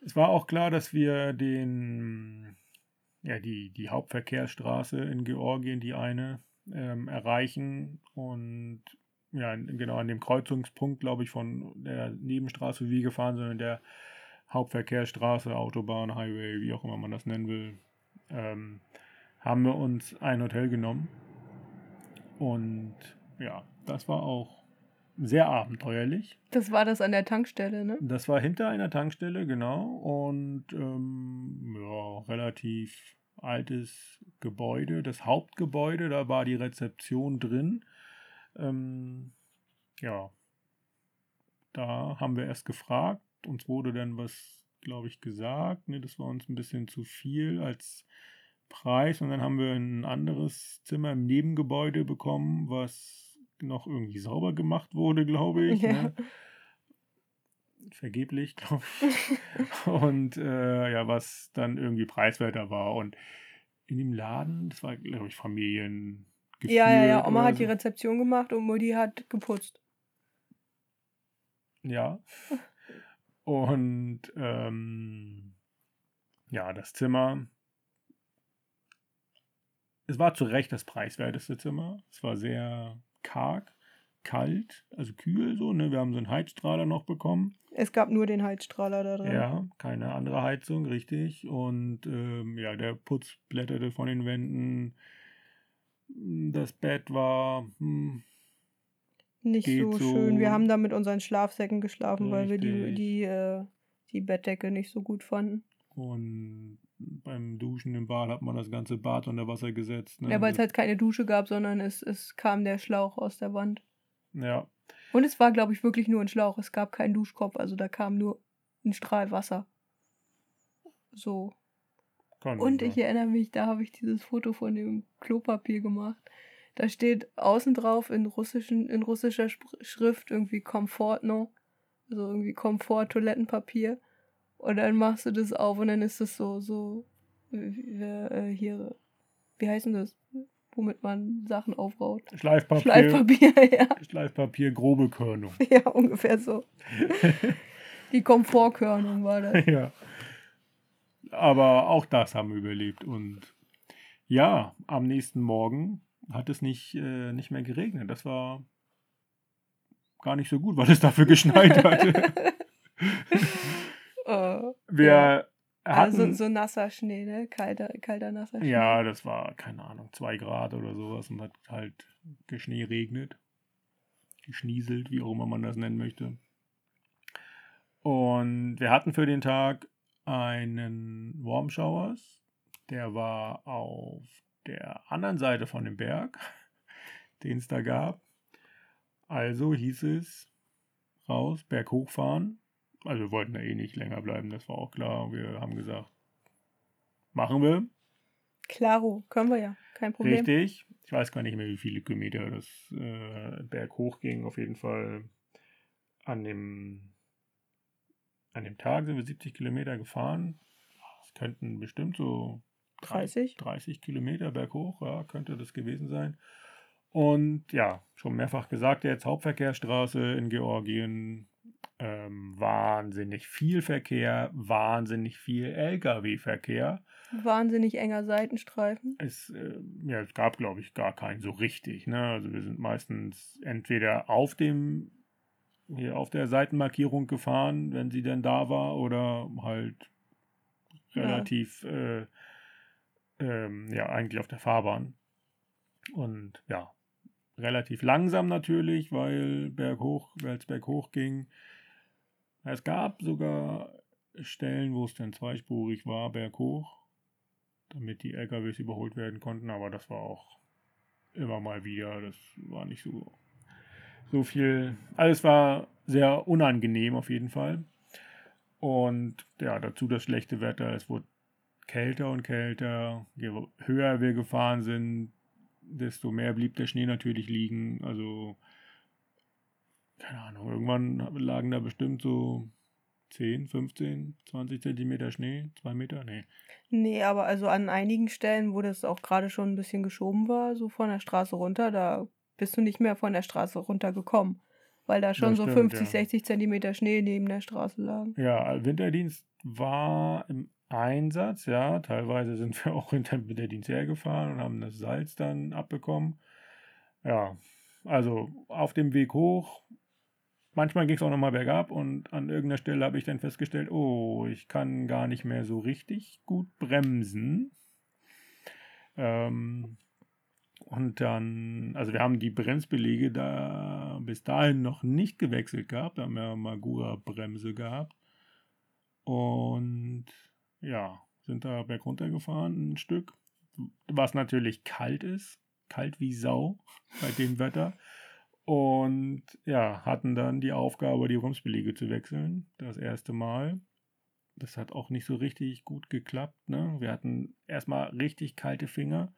Speaker 1: es war auch klar, dass wir den ja die, die Hauptverkehrsstraße in Georgien, die eine, ähm, erreichen und ja, genau an dem Kreuzungspunkt, glaube ich, von der Nebenstraße, wie gefahren sind, in der Hauptverkehrsstraße, Autobahn, Highway, wie auch immer man das nennen will, ähm, haben wir uns ein Hotel genommen Und ja, das war auch sehr abenteuerlich.
Speaker 2: Das war das an der Tankstelle, ne?
Speaker 1: Das war hinter einer Tankstelle, genau. Und ähm, ja, relativ altes Gebäude, das Hauptgebäude, da war die Rezeption drin. Ähm, ja, da haben wir erst gefragt, uns wurde dann was, glaube ich, gesagt. Ne, das war uns ein bisschen zu viel als Preis. Und dann haben wir ein anderes Zimmer im Nebengebäude bekommen, was noch irgendwie sauber gemacht wurde, glaube ich. Ja. Ne? Vergeblich, glaube ich. und äh, ja, was dann irgendwie preiswerter war. Und in dem Laden, das war, glaube ich, Familien.
Speaker 2: Ja, ja, ja. Oma hat so. die Rezeption gemacht und Mutti hat geputzt.
Speaker 1: Ja. Und ähm, ja, das Zimmer. Es war zu Recht das preiswerteste Zimmer. Es war sehr karg, kalt, also kühl so. Ne? Wir haben so einen Heizstrahler noch bekommen.
Speaker 2: Es gab nur den Heizstrahler da drin.
Speaker 1: Ja, keine andere Heizung, richtig. Und ähm, ja, der Putz blätterte von den Wänden. Das Bett war hm,
Speaker 2: nicht so, so schön. Wir haben da mit unseren Schlafsäcken geschlafen, richtig. weil wir die, die, äh, die Bettdecke nicht so gut fanden.
Speaker 1: Und beim Duschen im Bad hat man das ganze Bad unter Wasser gesetzt.
Speaker 2: Ne? Ja, weil es halt keine Dusche gab, sondern es, es kam der Schlauch aus der Wand.
Speaker 1: Ja.
Speaker 2: Und es war, glaube ich, wirklich nur ein Schlauch. Es gab keinen Duschkopf, also da kam nur ein Strahl Wasser. So. Kann Und ich erinnere mich, da habe ich dieses Foto von dem Klopapier gemacht. Da steht außen drauf in, russischen, in russischer Schrift irgendwie Komfortno. Also irgendwie Komfort-Toilettenpapier. Und dann machst du das auf und dann ist das so, so, äh, hier, wie heißt denn das? Womit man Sachen aufbaut.
Speaker 1: Schleifpapier.
Speaker 2: Schleifpapier, ja.
Speaker 1: Schleifpapier, grobe Körnung.
Speaker 2: Ja, ungefähr so. Die Komfortkörnung war das.
Speaker 1: Ja. Aber auch das haben wir überlebt. Und ja, am nächsten Morgen hat es nicht, äh, nicht mehr geregnet. Das war gar nicht so gut, weil es dafür geschneit hatte.
Speaker 2: oh,
Speaker 1: wir ja. hatten,
Speaker 2: also so nasser Schnee, ne? Kalter, kalter nasser Schnee.
Speaker 1: Ja, das war, keine Ahnung, zwei Grad oder sowas und hat halt Schnee regnet. Geschnieselt, wie auch immer man das nennen möchte. Und wir hatten für den Tag einen Warm Showers. Der war auf der anderen Seite von dem Berg, den es da gab. Also hieß es raus, Berg hochfahren. Also wir wollten da eh nicht länger bleiben, das war auch klar. Wir haben gesagt, machen wir.
Speaker 2: Klaro, können wir ja, kein Problem.
Speaker 1: Richtig. Ich weiß gar nicht mehr, wie viele Kilometer das äh, Berg hoch ging. Auf jeden Fall an dem, an dem Tag sind wir 70 Kilometer gefahren. Es könnten bestimmt so 30? 30 Kilometer berghoch, ja, könnte das gewesen sein. Und ja, schon mehrfach gesagt, jetzt Hauptverkehrsstraße in Georgien, ähm, wahnsinnig viel Verkehr, wahnsinnig viel Lkw-Verkehr.
Speaker 2: Wahnsinnig enger Seitenstreifen.
Speaker 1: Es, äh, ja, es gab, glaube ich, gar keinen so richtig. Ne? Also wir sind meistens entweder auf dem hier auf der Seitenmarkierung gefahren, wenn sie denn da war, oder halt relativ ja. äh, ähm, ja eigentlich auf der Fahrbahn. Und ja, relativ langsam natürlich, weil berghoch, weil es berghoch ging. Es gab sogar Stellen, wo es dann zweispurig war, berghoch, damit die LKWs überholt werden konnten, aber das war auch immer mal wieder, das war nicht so, so viel. Alles war sehr unangenehm auf jeden Fall. Und ja, dazu das schlechte Wetter. Es wurde kälter und kälter. Je höher wir gefahren sind, desto mehr blieb der Schnee natürlich liegen. Also, keine Ahnung, irgendwann lagen da bestimmt so 10, 15, 20 Zentimeter Schnee, 2 Meter, nee.
Speaker 2: Nee, aber also an einigen Stellen, wo das auch gerade schon ein bisschen geschoben war, so von der Straße runter, da bist du nicht mehr von der Straße runtergekommen. Weil da schon stimmt, so 50, ja. 60 Zentimeter Schnee neben der Straße lagen.
Speaker 1: Ja, Winterdienst war im Einsatz, ja. Teilweise sind wir auch hinter mit der Dienst hergefahren und haben das Salz dann abbekommen. Ja, also auf dem Weg hoch. Manchmal ging es auch nochmal bergab und an irgendeiner Stelle habe ich dann festgestellt, oh, ich kann gar nicht mehr so richtig gut bremsen. Ähm, Und dann, also wir haben die Bremsbelege da bis dahin noch nicht gewechselt gehabt. Da haben wir Magura-Bremse gehabt. Und ja, sind da bergunter gefahren ein Stück. Was natürlich kalt ist. Kalt wie Sau bei dem Wetter. Und ja, hatten dann die Aufgabe, die Bremsbelege zu wechseln. Das erste Mal. Das hat auch nicht so richtig gut geklappt. Ne? Wir hatten erstmal richtig kalte Finger.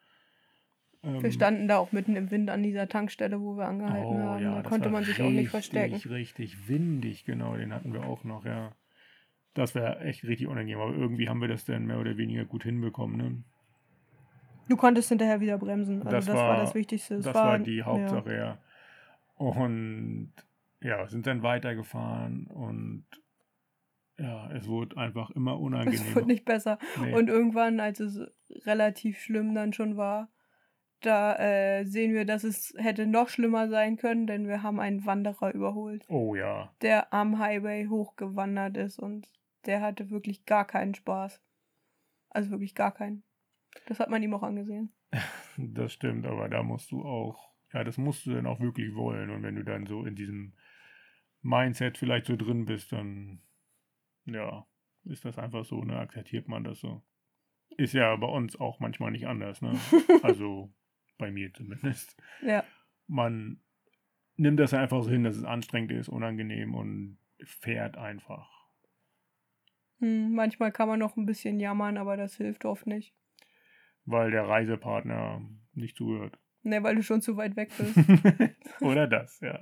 Speaker 2: wir ähm, standen da auch mitten im Wind an dieser Tankstelle, wo wir angehalten oh, haben. Ja, da konnte man sich
Speaker 1: richtig,
Speaker 2: auch nicht verstecken.
Speaker 1: Richtig, richtig windig, genau. Den hatten wir auch noch, ja. Das wäre echt richtig unangenehm. Aber irgendwie haben wir das dann mehr oder weniger gut hinbekommen. Ne?
Speaker 2: Du konntest hinterher wieder bremsen. Also das, das war, war, das Wichtigste.
Speaker 1: Das, das war, war, die Hauptsache, ja. ja. Und ja, sind dann weitergefahren und ja, es wurde einfach immer unangenehmer.
Speaker 2: Es wurde nicht besser. Nee. Und irgendwann, als es relativ schlimm dann schon war, da äh, sehen wir, dass es hätte noch schlimmer sein können, denn wir haben einen Wanderer überholt.
Speaker 1: Oh ja.
Speaker 2: Der am Highway hochgewandert ist und der hatte wirklich gar keinen Spaß. Also wirklich gar keinen. Das hat man ihm auch angesehen.
Speaker 1: Das stimmt, aber da musst du auch, ja, das musst du dann auch wirklich wollen. Und wenn du dann so in diesem Mindset vielleicht so drin bist, dann, ja, ist das einfach so, ne? Akzeptiert man das so. Ist ja bei uns auch manchmal nicht anders, ne? Also bei mir zumindest.
Speaker 2: Ja.
Speaker 1: Man nimmt das einfach so hin, dass es anstrengend ist, unangenehm und fährt einfach.
Speaker 2: Hm, manchmal kann man noch ein bisschen jammern, aber das hilft oft nicht.
Speaker 1: Weil der Reisepartner nicht zuhört.
Speaker 2: Ne, weil du schon zu weit weg bist.
Speaker 1: Oder das, ja.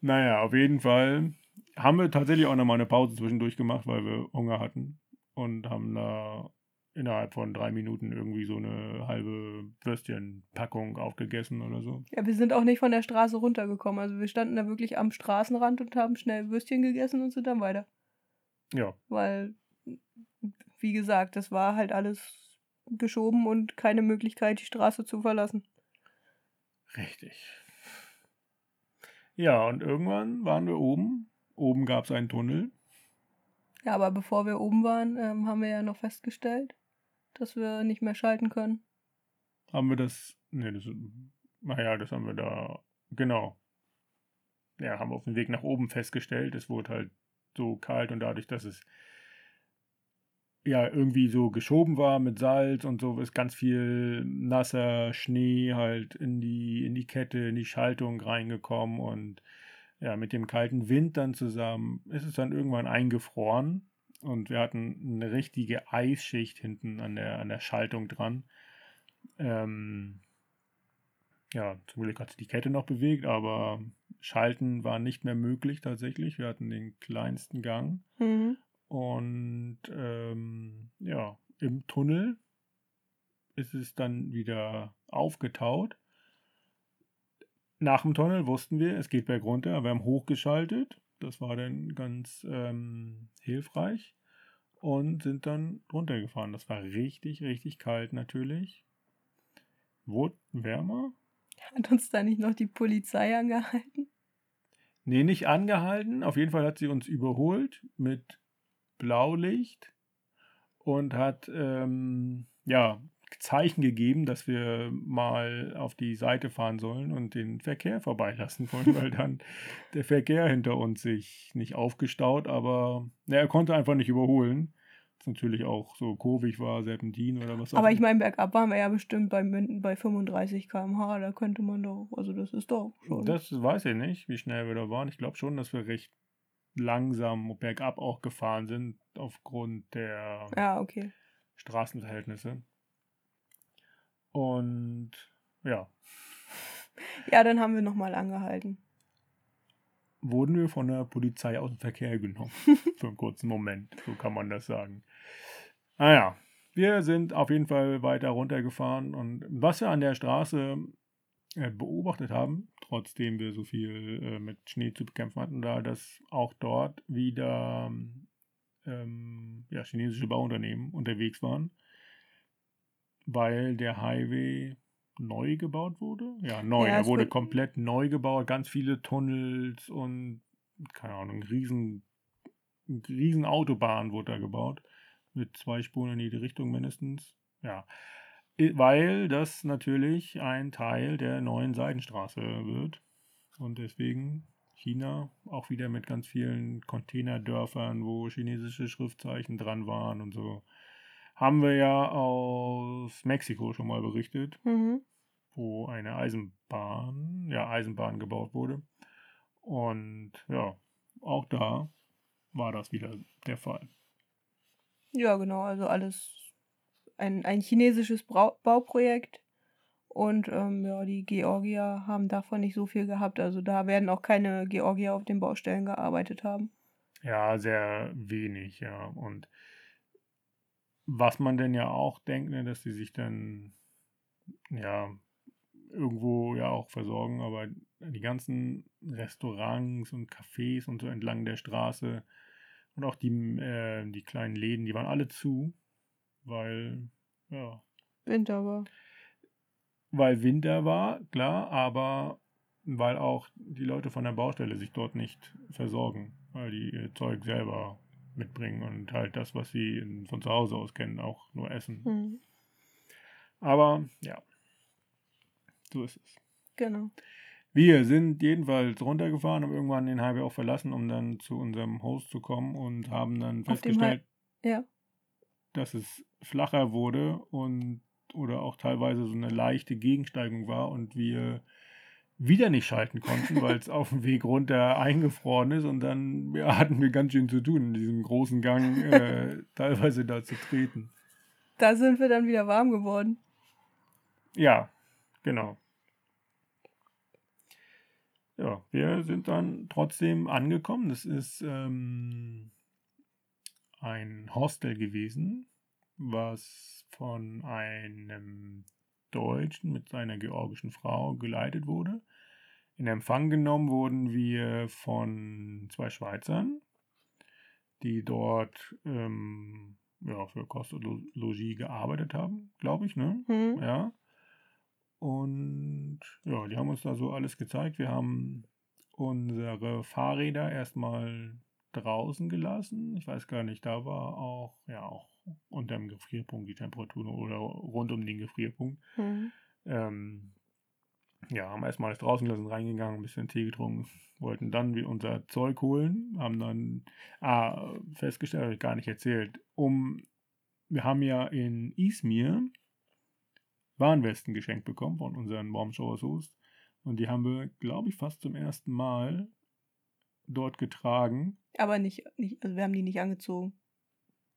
Speaker 1: Naja, auf jeden Fall haben wir tatsächlich auch nochmal eine Pause zwischendurch gemacht, weil wir Hunger hatten. Und haben da innerhalb von drei Minuten irgendwie so eine halbe Würstchenpackung aufgegessen oder so.
Speaker 2: Ja, wir sind auch nicht von der Straße runtergekommen. Also wir standen da wirklich am Straßenrand und haben schnell Würstchen gegessen und sind dann weiter.
Speaker 1: Ja.
Speaker 2: Weil, wie gesagt, das war halt alles geschoben und keine Möglichkeit, die Straße zu verlassen.
Speaker 1: Richtig. Ja, und irgendwann waren wir oben. Oben gab es einen Tunnel.
Speaker 2: Ja, aber bevor wir oben waren, ähm, haben wir ja noch festgestellt, dass wir nicht mehr schalten können.
Speaker 1: Haben wir das. Ne, das. Naja, das haben wir da. Genau. Ja, haben wir auf dem Weg nach oben festgestellt. Es wurde halt so kalt und dadurch, dass es ja irgendwie so geschoben war mit Salz und so, ist ganz viel nasser Schnee halt in die, in die Kette, in die Schaltung reingekommen und ja, mit dem kalten Wind dann zusammen ist es dann irgendwann eingefroren und wir hatten eine richtige Eisschicht hinten an der, an der Schaltung dran. Ähm, ja, zum Glück hat sich die Kette noch bewegt, aber Schalten war nicht mehr möglich tatsächlich. Wir hatten den kleinsten Gang. Mhm. Und ähm, ja, im Tunnel ist es dann wieder aufgetaut. Nach dem Tunnel wussten wir, es geht bergunter. Wir haben hochgeschaltet. Das war dann ganz ähm, hilfreich. Und sind dann runtergefahren. Das war richtig, richtig kalt natürlich. Wurde wärmer.
Speaker 2: Hat uns da nicht noch die Polizei angehalten?
Speaker 1: Nee, nicht angehalten. Auf jeden Fall hat sie uns überholt mit Blaulicht und hat ähm, ja Zeichen gegeben, dass wir mal auf die Seite fahren sollen und den Verkehr vorbeilassen wollen, weil dann der Verkehr hinter uns sich nicht aufgestaut, aber na, er konnte einfach nicht überholen natürlich auch so kurvig war, Serpentin oder was auch
Speaker 2: Aber ich meine, bergab waren wir ja bestimmt bei, bei 35 km/h, da könnte man doch, also das ist doch schon.
Speaker 1: Das weiß ich nicht, wie schnell wir da waren. Ich glaube schon, dass wir recht langsam bergab auch gefahren sind, aufgrund der
Speaker 2: ja, okay.
Speaker 1: Straßenverhältnisse. Und ja.
Speaker 2: Ja, dann haben wir nochmal angehalten
Speaker 1: wurden wir von der Polizei aus dem Verkehr genommen. Für einen kurzen Moment, so kann man das sagen. Naja, wir sind auf jeden Fall weiter runtergefahren und was wir an der Straße äh, beobachtet haben, trotzdem wir so viel äh, mit Schnee zu bekämpfen hatten, da dass auch dort wieder ähm, ja, chinesische Bauunternehmen unterwegs waren, weil der Highway neu gebaut wurde. Ja, neu. Ja, er wurde komplett neu gebaut, ganz viele Tunnels und keine Ahnung, riesen, riesen Autobahn wurde da gebaut. Mit zwei Spuren in jede Richtung mindestens. Ja. weil das natürlich ein Teil der neuen Seidenstraße wird. Und deswegen China auch wieder mit ganz vielen Containerdörfern, wo chinesische Schriftzeichen dran waren und so. Haben wir ja aus Mexiko schon mal berichtet,
Speaker 2: Mhm.
Speaker 1: wo eine Eisenbahn, ja, Eisenbahn gebaut wurde. Und ja, auch da war das wieder der Fall.
Speaker 2: Ja, genau. Also alles ein, ein chinesisches Brau Bauprojekt. Und ähm, ja, die Georgier haben davon nicht so viel gehabt. Also da werden auch keine Georgier auf den Baustellen gearbeitet haben.
Speaker 1: Ja, sehr wenig, ja. Und was man denn ja auch denkt, ne, dass die sich dann ja irgendwo ja auch versorgen, aber die ganzen Restaurants und Cafés und so entlang der Straße und auch die, äh, die kleinen Läden, die waren alle zu, weil ja,
Speaker 2: Winter war.
Speaker 1: weil Winter war, klar, aber weil auch die Leute von der Baustelle sich dort nicht versorgen, weil die ihr Zeug selber mitbringen und halt das, was sie von zu Hause aus kennen, auch nur essen.
Speaker 2: Mhm.
Speaker 1: Aber ja, so ist es.
Speaker 2: Genau.
Speaker 1: Wir sind jedenfalls runtergefahren, haben irgendwann den Highway auch verlassen, um dann zu unserem Host zu kommen und haben dann festgestellt,
Speaker 2: Ja.
Speaker 1: dass es flacher wurde und oder auch teilweise so eine leichte Gegensteigung war und wir wieder nicht schalten konnten, weil es auf dem Weg runter eingefroren ist und dann ja, hatten wir ganz schön zu tun, in diesem großen Gang äh, teilweise da zu treten.
Speaker 2: Da sind wir dann wieder warm geworden.
Speaker 1: Ja, genau. Ja, wir sind dann trotzdem angekommen. Das ist ähm, ein Hostel gewesen, was von einem Deutschen mit seiner georgischen Frau geleitet wurde. In Empfang genommen wurden wir von zwei Schweizern, die dort ähm, ja, für Kost und Lo- Logis gearbeitet haben, glaube ich, ne?
Speaker 2: Mhm.
Speaker 1: Ja. Und ja, die haben uns da so alles gezeigt. Wir haben unsere Fahrräder erstmal draußen gelassen. Ich weiß gar nicht, da war auch, ja, auch unter dem Gefrierpunkt die Temperatur oder rund um den Gefrierpunkt.
Speaker 2: Mhm.
Speaker 1: Ähm, ja, haben erstmal alles draußen gelassen, reingegangen, ein bisschen Tee getrunken, wollten dann wie unser Zeug holen, haben dann ah, festgestellt, habe ich gar nicht erzählt, um, wir haben ja in Izmir Warnwesten geschenkt bekommen von unseren Baumschauers Host und die haben wir, glaube ich, fast zum ersten Mal dort getragen.
Speaker 2: Aber nicht, nicht, also wir haben die nicht angezogen.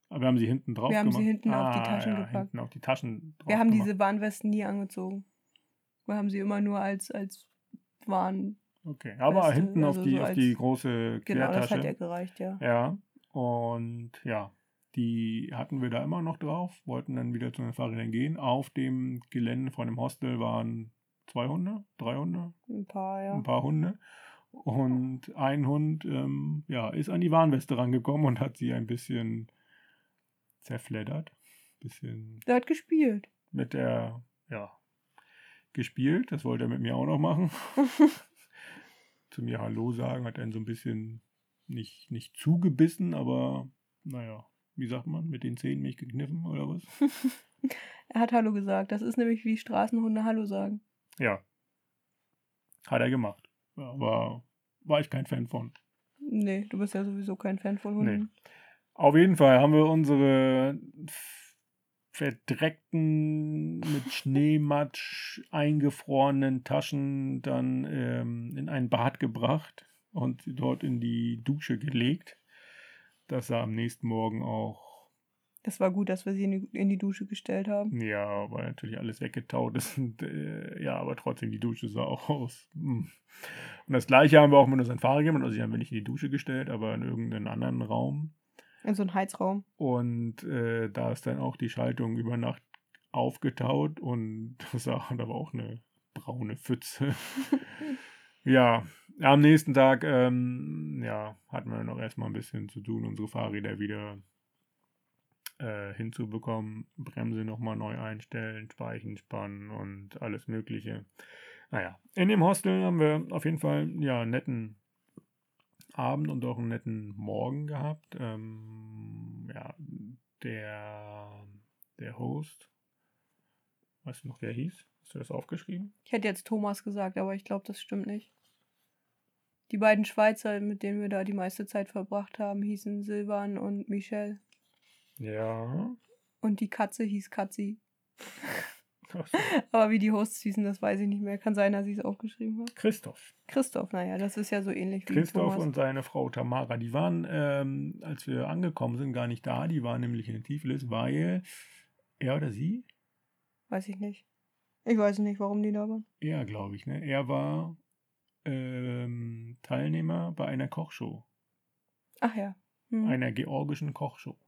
Speaker 1: Aber wir haben sie hinten drauf
Speaker 2: Wir haben sie
Speaker 1: gemacht.
Speaker 2: hinten auf die
Speaker 1: Ah,
Speaker 2: Taschen
Speaker 1: ja,
Speaker 2: gepackt.
Speaker 1: hinten auf die Taschen drauf
Speaker 2: Wir haben
Speaker 1: gemacht.
Speaker 2: diese Warnwesten nie angezogen. Wir haben sie immer nur als, als Warn.
Speaker 1: Okay, aber
Speaker 2: Weste,
Speaker 1: hinten auf,
Speaker 2: also
Speaker 1: die,
Speaker 2: so
Speaker 1: auf die große
Speaker 2: Genau, das
Speaker 1: Quertasche.
Speaker 2: hat ja gereicht, ja.
Speaker 1: Ja, und ja, die hatten wir da immer noch drauf, wollten dann wieder zu den Fahrrädern gehen. Auf dem Gelände von dem Hostel waren zwei Hunde, drei Hunde,
Speaker 2: Ein paar, ja.
Speaker 1: ein paar Hunde. Und ein Hund ähm, ja, ist an die Warnweste rangekommen und hat sie ein bisschen zerfleddert. Bisschen
Speaker 2: Der hat gespielt.
Speaker 1: mit der, ja, gespielt. Das wollte er mit mir auch noch machen. Zu mir Hallo sagen, hat dann so ein bisschen nicht, nicht zugebissen, aber naja, wie sagt man, mit den Zähnen mich gekniffen oder was?
Speaker 2: er hat Hallo gesagt. Das ist nämlich wie Straßenhunde Hallo sagen.
Speaker 1: Ja. Hat er gemacht. Ja, war, war ich kein Fan von.
Speaker 2: Nee, du bist ja sowieso kein Fan von Hunden.
Speaker 1: Auf jeden Fall haben wir unsere verdreckten, mit Schneematsch eingefrorenen Taschen dann ähm, in ein Bad gebracht und dort in die Dusche gelegt. Das sah am nächsten Morgen auch,
Speaker 2: Das war gut, dass wir sie in die, in die Dusche gestellt haben.
Speaker 1: ja, weil natürlich alles weggetaut ist. Und, äh, ja, aber trotzdem, die Dusche sah auch aus. hm. Und das gleiche haben wir auch mit unseren Fahrrad gemacht. Also, die haben wir nicht in die Dusche gestellt, aber in irgendeinen anderen Raum.
Speaker 2: In so einen Heizraum.
Speaker 1: Und äh, da ist dann auch die Schaltung über Nacht aufgetaut und das war, da war auch eine braune Pfütze. ja, am nächsten Tag ähm, ja, hatten wir noch erstmal ein bisschen zu tun, unsere Fahrräder wieder äh, hinzubekommen, Bremse nochmal neu einstellen, Speichen spannen und alles Mögliche. Naja, in dem Hostel haben wir auf jeden Fall ja, einen netten Abend und auch einen netten Morgen gehabt. Ähm, ja, der, der Host Weißt du noch, wer hieß? Hast du das aufgeschrieben?
Speaker 2: Ich hätte jetzt Thomas gesagt, aber ich glaube, das stimmt nicht. Die beiden Schweizer, mit denen wir da die meiste Zeit verbracht haben, hießen Silvan und Michel.
Speaker 1: Ja.
Speaker 2: Und die Katze hieß Katzi. Aber wie die Hosts hießen, das weiß ich nicht mehr. Kann sein, dass ich es aufgeschrieben habe.
Speaker 1: Christoph.
Speaker 2: Christoph, naja, das ist ja so ähnlich wie
Speaker 1: Christoph
Speaker 2: Thomas.
Speaker 1: und seine Frau Tamara, die waren, ähm, als wir angekommen sind, gar nicht da. Die waren nämlich in Tiflis, weil er oder sie,
Speaker 2: Weiß ich nicht. Ich weiß nicht, warum die da waren.
Speaker 1: er glaube ich, ne? Er war ähm, Teilnehmer bei einer Kochshow,
Speaker 2: Ach ja. Hm.
Speaker 1: einer georgischen Kochshow.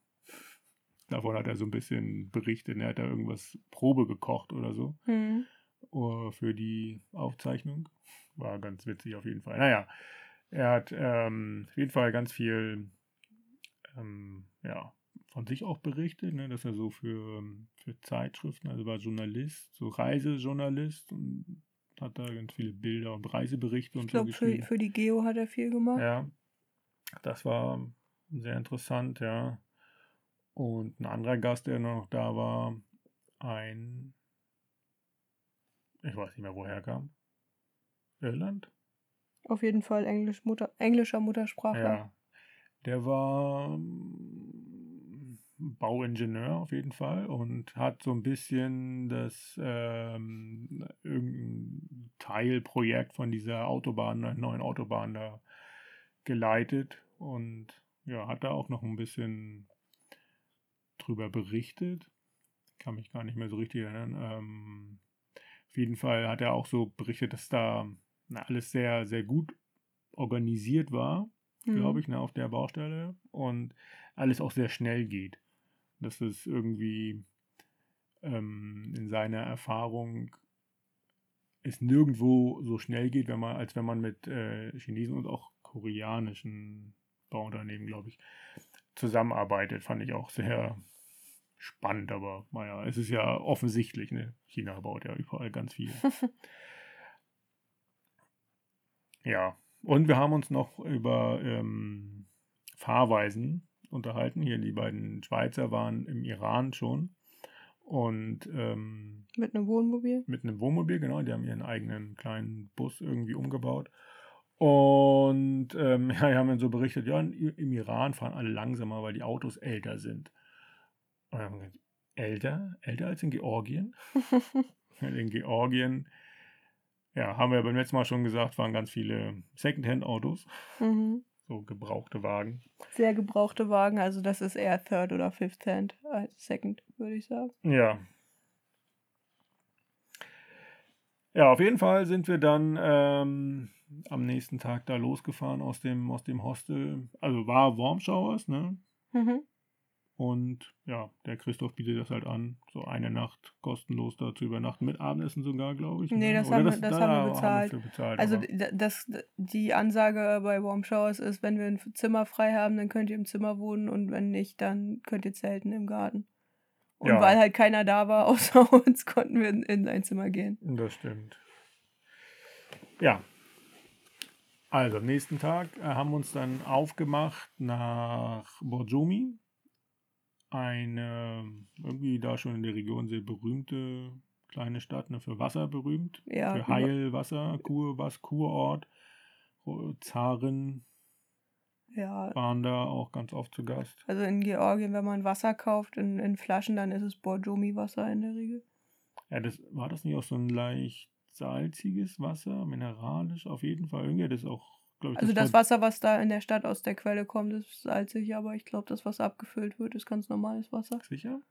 Speaker 1: Davon hat er so ein bisschen berichtet. Er hat da irgendwas Probe gekocht oder so.
Speaker 2: Hm.
Speaker 1: uh, für die Aufzeichnung. War ganz witzig auf jeden Fall. Naja, er hat ähm, auf jeden Fall ganz viel ähm, ja, von sich auch berichtet, ne, dass er so für, für Zeitschriften, also war Journalist, so Reisejournalist und hat da ganz viele Bilder und Reiseberichte
Speaker 2: Ich
Speaker 1: und so
Speaker 2: glaube, für,
Speaker 1: geschrieben.
Speaker 2: für die Geo hat er viel gemacht.
Speaker 1: Ja, das war sehr interessant, ja. Und ein anderer Gast, der noch da war, ein, ich weiß nicht mehr, woher er kam. Irland?
Speaker 2: Auf jeden Fall Englisch Mutter, englischer Muttersprache.
Speaker 1: Ja. Der war Bauingenieur auf jeden Fall und hat so ein bisschen das ähm, irgendein Teilprojekt von dieser Autobahn, der neuen Autobahn da geleitet und ja, hat da auch noch ein bisschen drüber berichtet. Kann mich gar nicht mehr so richtig erinnern. Ähm, auf jeden Fall hat er auch so berichtet, dass da na, alles sehr, sehr gut organisiert war
Speaker 2: Hm.
Speaker 1: glaube ich, ne, auf der Baustelle und alles auch sehr schnell geht. Dass es irgendwie ähm, in seiner Erfahrung es nirgendwo so schnell geht, wenn man, als wenn man mit äh, Chinesen und auch koreanischen Bauunternehmen, glaube ich, zusammenarbeitet. Fand ich auch sehr spannend, aber naja, es ist ja offensichtlich, ne? China baut ja überall ganz viel. Ja, und wir haben uns noch über ähm, Fahrweisen unterhalten. Hier die beiden Schweizer waren im Iran schon und ähm,
Speaker 2: Mit einem Wohnmobil.
Speaker 1: mit einem Wohnmobil, genau, die haben ihren eigenen kleinen Bus irgendwie umgebaut. Und ähm, ja, die haben dann so berichtet, ja, im Iran fahren alle langsamer, weil die Autos älter sind. Und dann haben gesagt, älter? Älter als in Georgien? In Georgien, ja, haben wir beim letzten Mal schon gesagt, waren ganz viele Secondhand-Autos,
Speaker 2: mhm.
Speaker 1: So gebrauchte Wagen.
Speaker 2: Sehr gebrauchte Wagen, also das ist eher Third oder Fifth Hand als Second, würde ich sagen.
Speaker 1: Ja. Ja, auf jeden Fall sind wir dann ähm, am nächsten Tag da losgefahren aus dem, aus dem Hostel. Also war Warm Showers, ne?
Speaker 2: Mhm.
Speaker 1: Und ja, der Christoph bietet das halt an, so eine Nacht kostenlos da zu übernachten, mit Abendessen sogar, glaube ich.
Speaker 2: Nee,
Speaker 1: ne?
Speaker 2: das haben wir- das haben wir bezahlt. Also das, die Ansage bei Warm Showers ist, wenn wir ein Zimmer frei haben, dann könnt ihr im Zimmer wohnen und wenn nicht, dann könnt ihr zelten im Garten. Und
Speaker 1: Ja.
Speaker 2: weil halt keiner da war außer uns, konnten wir in, in ein Zimmer gehen.
Speaker 1: Das stimmt. Ja. Also am nächsten Tag äh, haben wir uns dann aufgemacht nach Borjomi. Eine irgendwie da schon in der Region sehr berühmte kleine Stadt, ne, für Wasser berühmt.
Speaker 2: Ja,
Speaker 1: für
Speaker 2: über-
Speaker 1: Heilwasser, Kur, was, Kurort. Zaren
Speaker 2: Ja,
Speaker 1: waren da auch ganz oft zu Gast.
Speaker 2: also in Georgien, wenn man Wasser kauft in, in Flaschen, dann ist es Borjomi-Wasser in der Regel.
Speaker 1: Ja, das war das nicht auch so ein leicht salziges Wasser, mineralisch auf jeden Fall. Irgendwie hat das auch, glaube ich,
Speaker 2: Also das Wasser, was da in der Stadt aus der Quelle kommt, ist salzig, aber ich glaube, das, was abgefüllt wird, ist ganz normales Wasser.
Speaker 1: Sicher?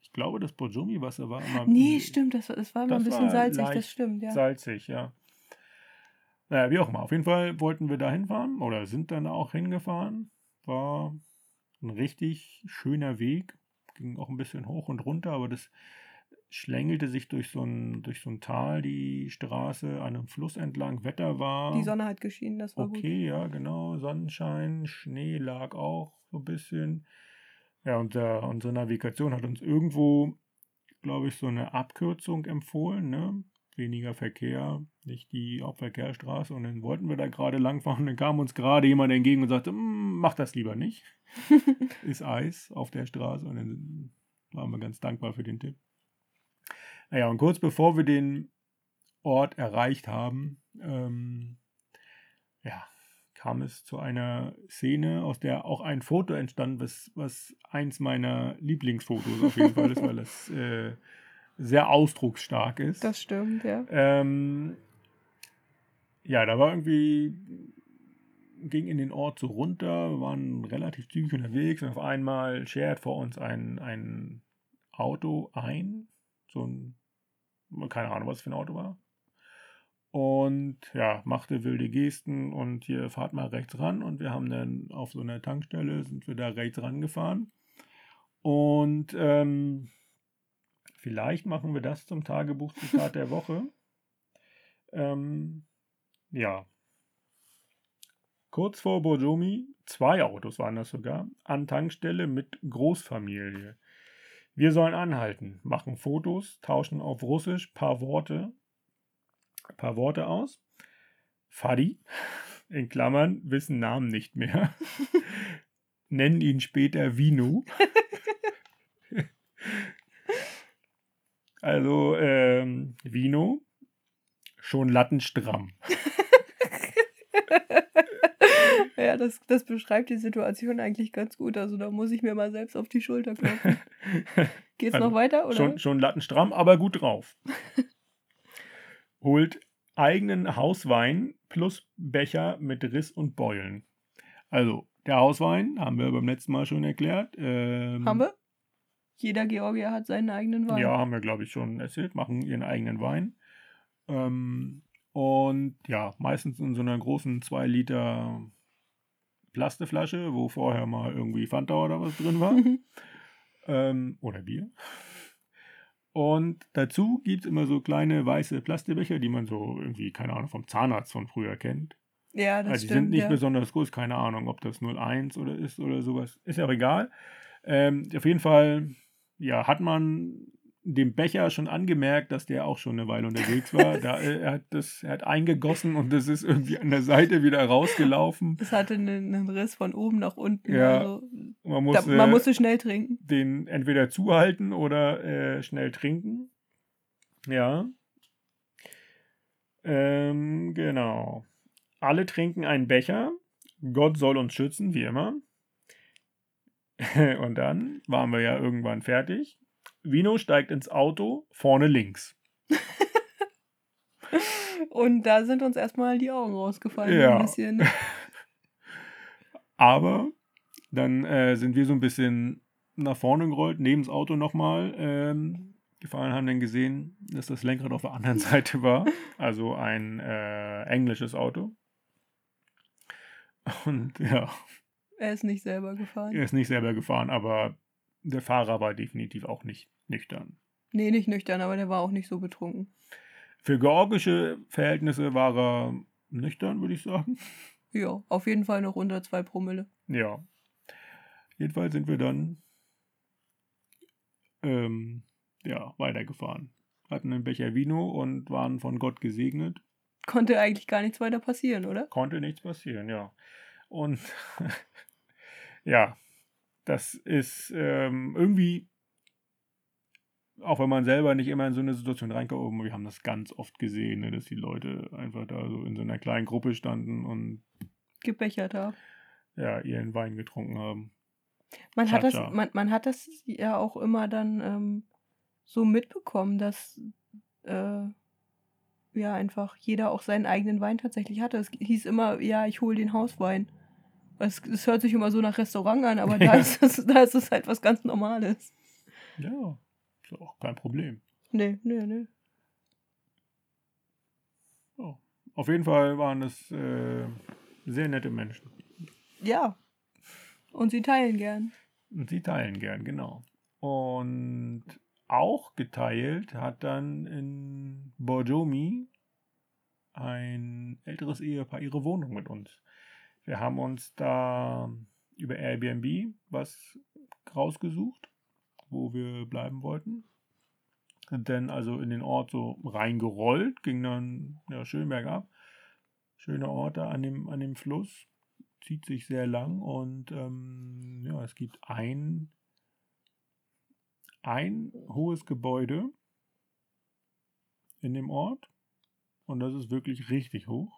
Speaker 1: Ich glaube, das Borjomi-Wasser war immer
Speaker 2: Nee, stimmt, das, das war immer ein
Speaker 1: Das
Speaker 2: bisschen
Speaker 1: war
Speaker 2: salzig, das stimmt, ja.
Speaker 1: salzig, ja. Naja, wie auch immer. Auf jeden Fall wollten wir da hinfahren oder sind dann auch hingefahren. War ein richtig schöner Weg. Ging auch ein bisschen hoch und runter, aber das schlängelte sich durch so ein, durch so ein Tal, die Straße, an einem Fluss entlang. Wetter war
Speaker 2: Die Sonne hat geschienen, das war gut.
Speaker 1: okay, ja, genau. Sonnenschein, Schnee lag auch so ein bisschen. Ja, und äh, unsere Navigation hat uns irgendwo, glaube ich, so eine Abkürzung empfohlen, ne? Weniger Verkehr, nicht die Hauptverkehrsstraße. Und dann wollten wir da gerade langfahren. Und dann kam uns gerade jemand entgegen und sagte, "Mm, mach das lieber nicht. Ist Eis auf der Straße. Und dann waren wir ganz dankbar für den Tipp. Naja, und kurz bevor wir den Ort erreicht haben, ähm, ja, kam es zu einer Szene, aus der auch ein Foto entstand, was, was eins meiner Lieblingsfotos auf jeden Fall ist, weil es äh, sehr ausdrucksstark ist.
Speaker 2: Das stimmt, ja.
Speaker 1: Ähm, ja, da war irgendwie, ging in den Ort so runter, wir waren relativ zügig unterwegs und auf einmal schert vor uns ein, ein Auto ein, so ein, keine Ahnung, was für ein Auto war und ja, machte wilde Gesten und hier fahrt mal rechts ran und wir haben dann auf so einer Tankstelle sind wir da rechts rangefahren und ähm, vielleicht machen wir das zum Tagebuchzitat der Woche. Ähm, ja. Kurz vor Bojomi, zwei Autos waren das sogar, an Tankstelle mit Großfamilie. Wir sollen anhalten, machen Fotos, tauschen auf Russisch paar Worte ein paar Worte aus. Fadi, in Klammern, wissen Namen nicht mehr. Nennen ihn später Vino. also, ähm, Vino, schon lattenstramm.
Speaker 2: Ja, das, das beschreibt die Situation eigentlich ganz gut. Also da muss ich mir mal selbst auf die Schulter klopfen. Geht's also, noch weiter? Oder?
Speaker 1: Schon, schon lattenstramm, aber gut drauf holt eigenen Hauswein plus Becher mit Riss und Beulen. Also, der Hauswein haben wir beim letzten Mal schon erklärt. Ähm,
Speaker 2: haben wir? Jeder Georgier hat seinen eigenen Wein.
Speaker 1: Ja, haben wir, glaube ich, schon erzählt. Machen ihren eigenen Wein. Ähm, und ja, meistens in so einer großen 2 Liter Plasteflasche, wo vorher mal irgendwie Fanta oder was drin war. ähm, oder Bier. Und dazu gibt es immer so kleine weiße Plastikbecher, die man so irgendwie, keine Ahnung, vom Zahnarzt von früher kennt.
Speaker 2: Ja, das
Speaker 1: also die
Speaker 2: stimmt,
Speaker 1: sind nicht
Speaker 2: ja.
Speaker 1: besonders groß, keine Ahnung, ob das 01 oder ist oder sowas. Ist ja auch egal. Ähm, auf jeden Fall, ja, hat man dem Becher schon angemerkt, dass der auch schon eine Weile unterwegs war. da, äh, er, hat das, er hat eingegossen und das ist irgendwie an der Seite wieder rausgelaufen.
Speaker 2: Es hatte einen, einen Riss von oben nach unten.
Speaker 1: Ja,
Speaker 2: also,
Speaker 1: man, musste,
Speaker 2: da, man musste schnell trinken.
Speaker 1: Den entweder zuhalten oder äh, schnell trinken. Ja. Ähm, genau. Alle trinken einen Becher. Gott soll uns schützen, wie immer. Und dann waren wir ja irgendwann fertig. Vino steigt ins Auto, vorne links.
Speaker 2: Und da sind uns erstmal die Augen rausgefallen.
Speaker 1: Ja.
Speaker 2: Ein bisschen.
Speaker 1: Aber dann äh, sind wir so ein bisschen nach vorne gerollt, neben das Auto nochmal ähm, gefahren, haben dann gesehen, dass das Lenkrad auf der anderen Seite war. Also ein äh, englisches Auto. Und ja.
Speaker 2: Er ist nicht selber gefahren.
Speaker 1: Er ist nicht selber gefahren, aber der Fahrer war definitiv auch nicht nüchtern.
Speaker 2: Nee, nicht nüchtern, aber der war auch nicht so betrunken.
Speaker 1: Für georgische Verhältnisse war er nüchtern, würde ich sagen.
Speaker 2: Ja, auf jeden Fall noch unter zwei Promille.
Speaker 1: Ja. Jedenfalls sind wir dann ähm, ja, weitergefahren. Hatten einen Becher Vino und waren von Gott gesegnet.
Speaker 2: Konnte eigentlich gar nichts weiter passieren, oder?
Speaker 1: Konnte nichts passieren, ja. Und ja, das ist ähm, irgendwie, auch wenn man selber nicht immer in so eine Situation reinkommt, wir haben das ganz oft gesehen, ne, dass die Leute einfach da so in so einer kleinen Gruppe standen und
Speaker 2: gebechert haben.
Speaker 1: Ja, ihren Wein getrunken haben.
Speaker 2: Man hat, das, man, man hat das ja auch immer dann ähm, so mitbekommen, dass äh, ja einfach jeder auch seinen eigenen Wein tatsächlich hatte. Es hieß immer, ja, ich hole den Hauswein. Es, es, hört sich immer so nach Restaurant an, aber da, ist es, da ist es halt was ganz Normales.
Speaker 1: Ja, ist auch kein Problem.
Speaker 2: Nee, nee, nee.
Speaker 1: Oh. Auf jeden Fall waren es äh, sehr nette Menschen.
Speaker 2: Ja. Und sie teilen gern.
Speaker 1: Und sie teilen gern, genau. Und auch geteilt hat dann in Borjomi ein älteres Ehepaar ihre Wohnung mit uns. Wir haben uns da über Airbnb was rausgesucht, wo wir bleiben wollten. Sind dann also in den Ort so reingerollt, ging dann ja, schön bergab. Schöne Orte an dem, an dem Fluss, zieht sich sehr lang und ähm, ja, es gibt ein, ein hohes Gebäude, in dem Ort. Und das ist wirklich richtig hoch.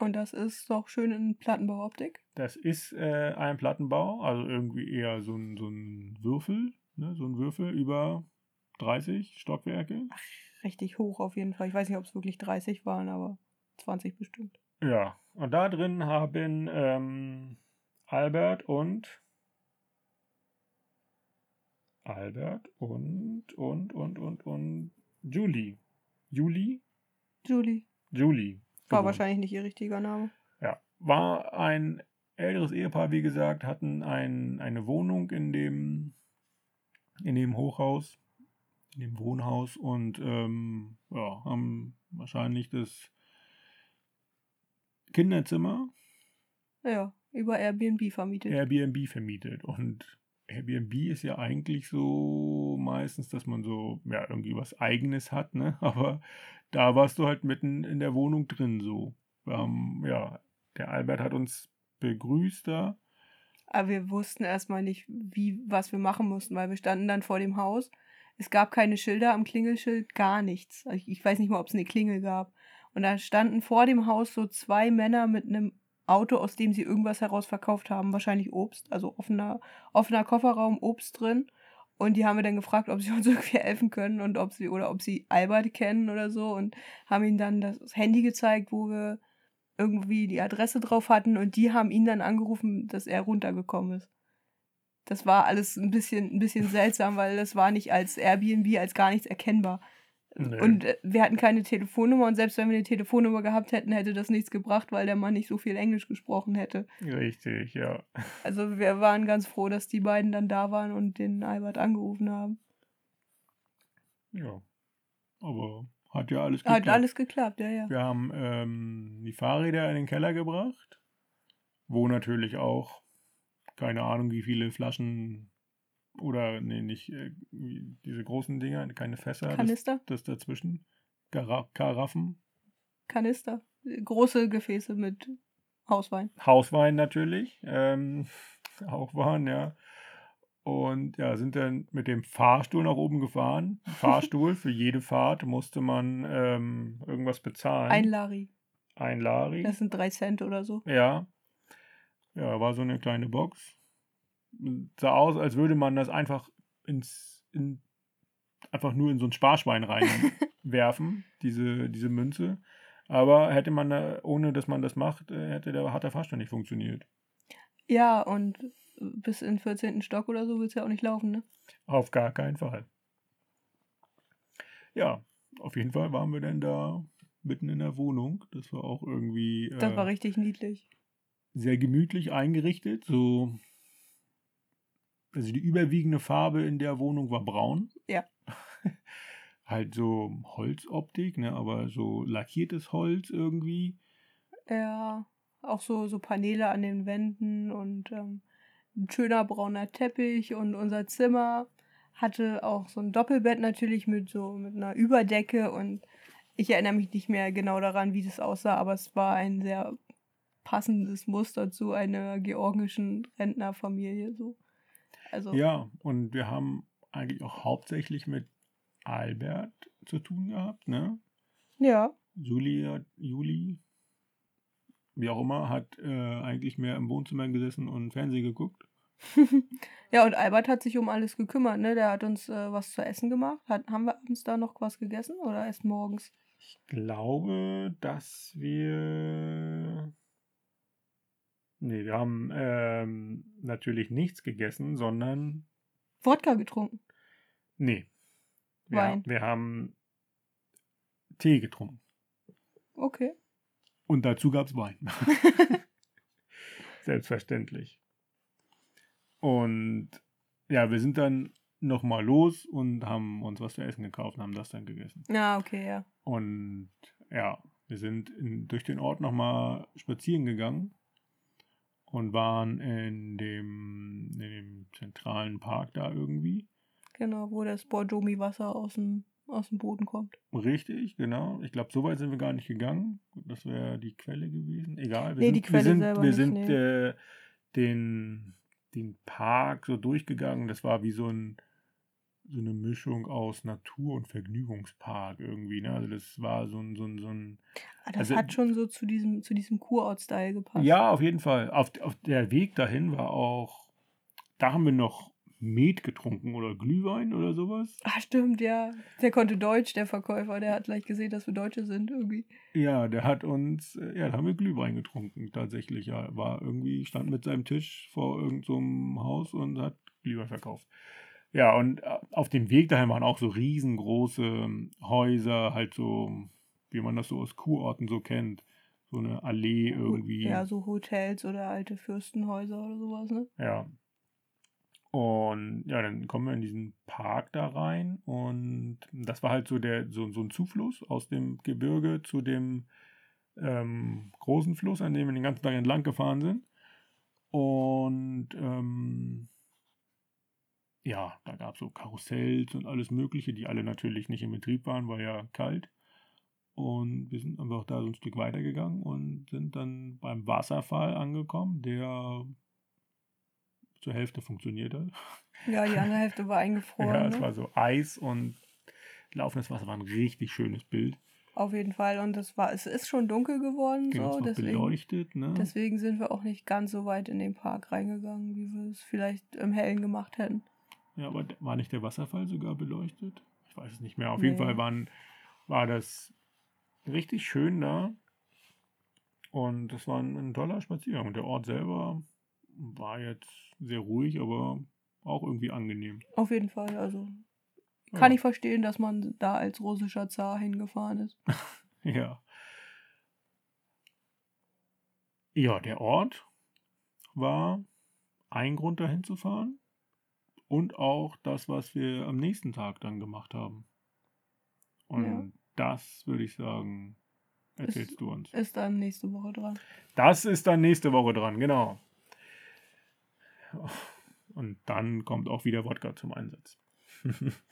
Speaker 2: Und das ist doch schön in Plattenbauoptik.
Speaker 1: Das ist äh, ein Plattenbau, also irgendwie eher so ein, so ein Würfel, ne? so ein Würfel über 30 Stockwerke.
Speaker 2: Ach, richtig hoch auf jeden Fall. Ich weiß nicht, ob es wirklich 30 waren, aber 20 bestimmt.
Speaker 1: Ja, und da drin haben ähm, Albert und Albert und und und und und Julie. Julie?
Speaker 2: Julie.
Speaker 1: Julie.
Speaker 2: War
Speaker 1: gewohnt.
Speaker 2: wahrscheinlich nicht ihr richtiger Name.
Speaker 1: Ja, war ein älteres Ehepaar, wie gesagt, hatten ein, eine Wohnung in dem, in dem Hochhaus, in dem Wohnhaus und ähm, ja, haben wahrscheinlich das Kinderzimmer
Speaker 2: Ja, über Airbnb vermietet.
Speaker 1: Airbnb vermietet. Und Airbnb ist ja eigentlich so meistens, dass man so, ja, irgendwie was Eigenes hat, ne? Aber da warst du halt mitten in der Wohnung drin so. Haben, ja, der Albert hat uns begrüßt da.
Speaker 2: Aber wir wussten erstmal nicht, wie, was wir machen mussten, weil wir standen dann vor dem Haus. Es gab keine Schilder am Klingelschild, gar nichts. Ich, ich weiß nicht mal, ob es eine Klingel gab. Und da standen vor dem Haus so zwei Männer mit einem Auto, aus dem sie irgendwas herausverkauft haben, wahrscheinlich Obst, also offener, offener Kofferraum, Obst drin. Und die haben wir dann gefragt, ob sie uns irgendwie helfen können und ob sie oder ob sie Albert kennen oder so und haben ihnen dann das Handy gezeigt, wo wir irgendwie die Adresse drauf hatten und die haben ihn dann angerufen, dass er runtergekommen ist. Das war alles ein bisschen, ein bisschen seltsam, weil das war nicht als Airbnb, als gar nichts erkennbar.
Speaker 1: Nee.
Speaker 2: Und äh, wir hatten keine Telefonnummer und selbst wenn wir eine Telefonnummer gehabt hätten, hätte das nichts gebracht, weil der Mann nicht so viel Englisch gesprochen hätte.
Speaker 1: Richtig, ja.
Speaker 2: Also wir waren ganz froh, dass die beiden dann da waren und den Albert angerufen haben.
Speaker 1: Ja. Aber hat ja alles
Speaker 2: Hat
Speaker 1: geklappt.
Speaker 2: alles geklappt, ja, ja.
Speaker 1: Wir haben ähm, die Fahrräder in den Keller gebracht, wo natürlich auch, keine Ahnung, wie viele Flaschen oder, nee, nicht äh, diese großen Dinger, keine Fässer, das,
Speaker 2: Kanister?
Speaker 1: das dazwischen, Gara Karaffen,
Speaker 2: Kanister. Große Gefäße mit Hauswein.
Speaker 1: Hauswein natürlich, ähm, auch waren, ja. Und ja, sind dann mit dem Fahrstuhl nach oben gefahren. Fahrstuhl, für jede Fahrt musste man ähm, irgendwas bezahlen.
Speaker 2: Ein Lari.
Speaker 1: Ein Lari.
Speaker 2: Das sind drei Cent oder so.
Speaker 1: Ja. Ja, war so eine kleine Box. Sah aus, als würde man das einfach ins, in, einfach nur in so ein Sparschwein reinwerfen, diese, diese Münze. Aber hätte man da, ohne dass man das macht, äh, hätte der, hat der Fahrstuhl nicht funktioniert.
Speaker 2: Ja, und bis in den 14. Stock oder so wird es ja auch nicht laufen, ne?
Speaker 1: Auf gar keinen Fall. Ja, auf jeden Fall waren wir dann da mitten in der Wohnung. Das war auch irgendwie
Speaker 2: Das
Speaker 1: äh,
Speaker 2: war richtig niedlich.
Speaker 1: sehr gemütlich eingerichtet. So, also die überwiegende Farbe in der Wohnung war braun.
Speaker 2: Ja.
Speaker 1: halt so Holzoptik, ne, aber so lackiertes Holz irgendwie.
Speaker 2: Ja, auch so, so Paneele an den Wänden und ähm, ein schöner brauner Teppich und unser Zimmer hatte auch so ein Doppelbett natürlich mit so mit einer Überdecke und ich erinnere mich nicht mehr genau daran, wie das aussah, aber es war ein sehr passendes Muster zu einer georgischen Rentnerfamilie so. Also
Speaker 1: Ja, und wir haben eigentlich auch hauptsächlich mit Albert zu tun gehabt, ne?
Speaker 2: ja,
Speaker 1: Julia, Juli, wie auch immer, hat äh, eigentlich mehr im Wohnzimmer gesessen und Fernsehen geguckt.
Speaker 2: ja, und Albert hat sich um alles gekümmert, ne? Der hat uns äh, was zu essen gemacht. Hat, haben wir abends da noch was gegessen oder erst morgens?
Speaker 1: Ich glaube, dass wir. Nee, wir haben ähm, natürlich nichts gegessen, sondern.
Speaker 2: Wodka getrunken.
Speaker 1: Nee. Wir,
Speaker 2: Wein.
Speaker 1: wir haben Tee getrunken.
Speaker 2: Okay.
Speaker 1: Und dazu gab es Wein. Selbstverständlich. Und ja, wir sind dann nochmal los und haben uns was zu essen gekauft und haben das dann gegessen.
Speaker 2: Ja, okay, ja.
Speaker 1: Und ja, wir sind in, durch den Ort nochmal spazieren gegangen und waren in dem, in dem zentralen Park da irgendwie.
Speaker 2: Genau, wo das Borjomi-Wasser aus dem, aus dem Boden kommt.
Speaker 1: Richtig, genau. Ich glaube, so weit sind wir gar nicht gegangen. Das wäre die Quelle gewesen. Egal. Wir
Speaker 2: Nee,
Speaker 1: sind,
Speaker 2: die Quelle
Speaker 1: wir sind,
Speaker 2: selber
Speaker 1: wir
Speaker 2: nicht,
Speaker 1: sind
Speaker 2: nee.
Speaker 1: äh, den, den Park so durchgegangen. Das war wie so ein so eine Mischung aus Natur- und Vergnügungspark irgendwie. Ne? Also das war so ein, so ein, so ein
Speaker 2: Ah, Das
Speaker 1: Also-
Speaker 2: hat schon so zu diesem, zu diesem Kurort-Style gepasst.
Speaker 1: Ja, auf jeden Fall. Auf, auf der Weg dahin war auch, da haben wir noch Met getrunken oder Glühwein oder sowas.
Speaker 2: Ah, stimmt, ja. Der konnte Deutsch, der Verkäufer. Der hat gleich gesehen, dass wir Deutsche sind irgendwie.
Speaker 1: Ja, der hat uns, äh, ja, da haben wir Glühwein getrunken, tatsächlich. Ja, war irgendwie, stand mit seinem Tisch vor irgendeinem so einem Haus und hat Glühwein verkauft. Ja, und äh, auf dem Weg dahin waren auch so riesengroße ähm, Häuser, halt so, wie man das so aus Kurorten so kennt. So eine Allee irgendwie.
Speaker 2: Ja, so Hotels oder alte Fürstenhäuser oder sowas, ne?
Speaker 1: Ja. Und ja, dann kommen wir in diesen Park da rein und das war halt so der so, so ein Zufluss aus dem Gebirge zu dem ähm, großen Fluss, an dem wir den ganzen Tag entlang gefahren sind. Und ähm, ja, da gab es so Karussells und alles Mögliche, die alle natürlich nicht in Betrieb waren, war ja kalt. Und wir sind einfach da so ein Stück weitergegangen und sind dann beim Wasserfall angekommen, der zur Hälfte funktioniert hat.
Speaker 2: Ja, die andere Hälfte war eingefroren.
Speaker 1: ja, es
Speaker 2: ne?
Speaker 1: war so Eis und laufendes Wasser war ein richtig schönes Bild.
Speaker 2: Auf jeden Fall. Und es war, es ist schon dunkel geworden,
Speaker 1: es
Speaker 2: so. Deswegen,
Speaker 1: beleuchtet, ne?
Speaker 2: deswegen sind wir auch nicht ganz so weit in den Park reingegangen, wie wir es vielleicht im Hellen gemacht hätten.
Speaker 1: Ja, aber war nicht der Wasserfall sogar beleuchtet? Ich weiß es nicht mehr. Auf jeden
Speaker 2: Nee.
Speaker 1: Fall waren, war das richtig schön da. Und das war ein, ein toller Spaziergang. Und der Ort selber war jetzt sehr ruhig, aber auch irgendwie angenehm.
Speaker 2: Auf jeden Fall. Also
Speaker 1: Ja.
Speaker 2: kann ich verstehen, dass man da als russischer Zar hingefahren ist.
Speaker 1: Ja. Ja, der Ort war ein Grund dahin zu fahren und auch das, was wir am nächsten Tag dann gemacht haben. Und
Speaker 2: Ja.
Speaker 1: das würde ich sagen, erzählst
Speaker 2: Ist-
Speaker 1: du uns.
Speaker 2: Ist dann nächste Woche dran.
Speaker 1: Das ist dann nächste Woche dran, genau. Und dann kommt auch wieder Wodka zum Einsatz.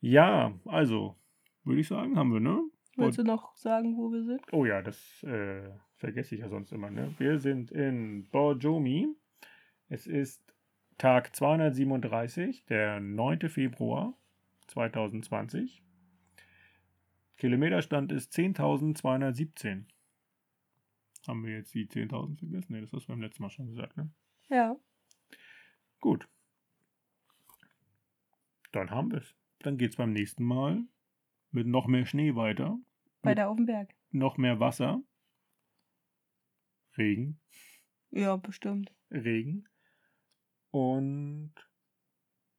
Speaker 1: ja, also, würde ich sagen, haben wir, ne?
Speaker 2: Willst du noch sagen, wo wir sind?
Speaker 1: Oh ja, das äh, vergesse ich ja sonst immer. Ne? Wir sind in Borjomi. Es ist Tag 237, der 9. Februar 2020. Kilometerstand ist 10.217. Haben wir jetzt die 10.000 vergessen? Ne, das hast du beim letzten Mal schon gesagt, ne?
Speaker 2: Ja.
Speaker 1: Gut. Dann haben wir es. Dann geht es beim nächsten Mal mit noch mehr Schnee weiter.
Speaker 2: Weiter auf dem Berg.
Speaker 1: noch mehr Wasser. Regen,
Speaker 2: Ja, bestimmt.
Speaker 1: Regen. Und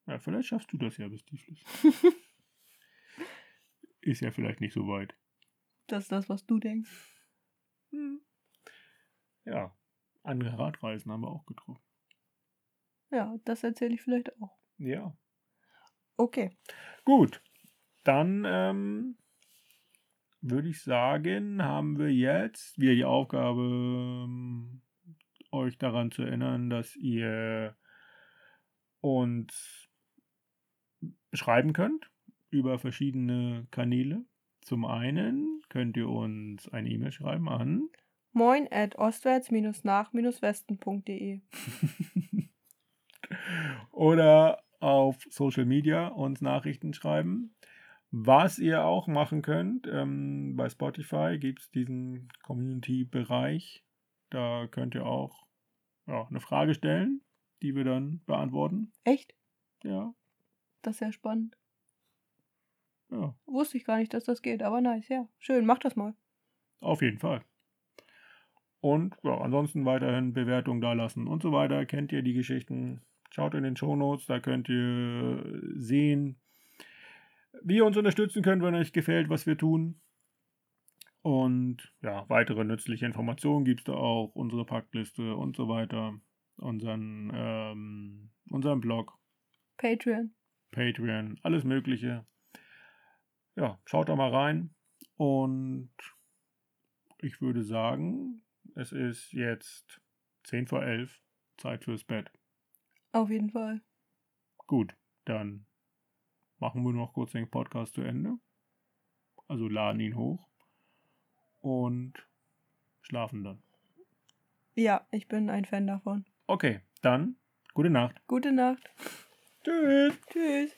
Speaker 1: ja, vielleicht schaffst du das ja bis Tieflis. Ist ja vielleicht nicht so weit.
Speaker 2: Das ist das, was du denkst.
Speaker 1: Hm. Ja, andere Radreisen haben wir auch getroffen.
Speaker 2: Ja, das erzähle ich vielleicht auch.
Speaker 1: Ja.
Speaker 2: Okay.
Speaker 1: Gut. Dann ähm, würde ich sagen, haben wir jetzt wieder die Aufgabe, ähm, euch daran zu erinnern, dass ihr uns schreiben könnt über verschiedene Kanäle. Zum einen könnt ihr uns eine E-Mail schreiben an
Speaker 2: Moin at ostwärts-nach-westen.de.
Speaker 1: oder auf Social Media uns Nachrichten schreiben. Was ihr auch machen könnt, ähm, bei Spotify gibt es diesen Community-Bereich. Da könnt ihr auch ja, eine Frage stellen, die wir dann beantworten.
Speaker 2: Echt?
Speaker 1: Ja,
Speaker 2: Das ist ja spannend.
Speaker 1: ja,
Speaker 2: Wusste ich gar nicht, dass das geht, aber nice, ja. Schön, mach das mal.
Speaker 1: auf jeden Fall. Und ja, ansonsten weiterhin Bewertung da lassen und so weiter. Kennt ihr die Geschichten? Schaut in den Shownotes, da könnt ihr sehen, wie ihr uns unterstützen könnt, wenn euch gefällt, was wir tun. Und ja, weitere nützliche Informationen gibt es da auch, unsere Packliste und so weiter, unseren, ähm, unseren Blog,
Speaker 2: Patreon.
Speaker 1: Patreon, alles Mögliche. Ja, schaut da mal rein. Und ich würde sagen, es ist jetzt 10 vor 11, Zeit fürs Bett.
Speaker 2: Auf jeden Fall.
Speaker 1: Gut, dann machen wir noch kurz den Podcast zu Ende. Also laden ihn hoch und schlafen dann.
Speaker 2: Ja, ich bin ein Fan davon.
Speaker 1: Okay, dann gute Nacht.
Speaker 2: Gute Nacht.
Speaker 1: Tschüss.
Speaker 2: Tschüss.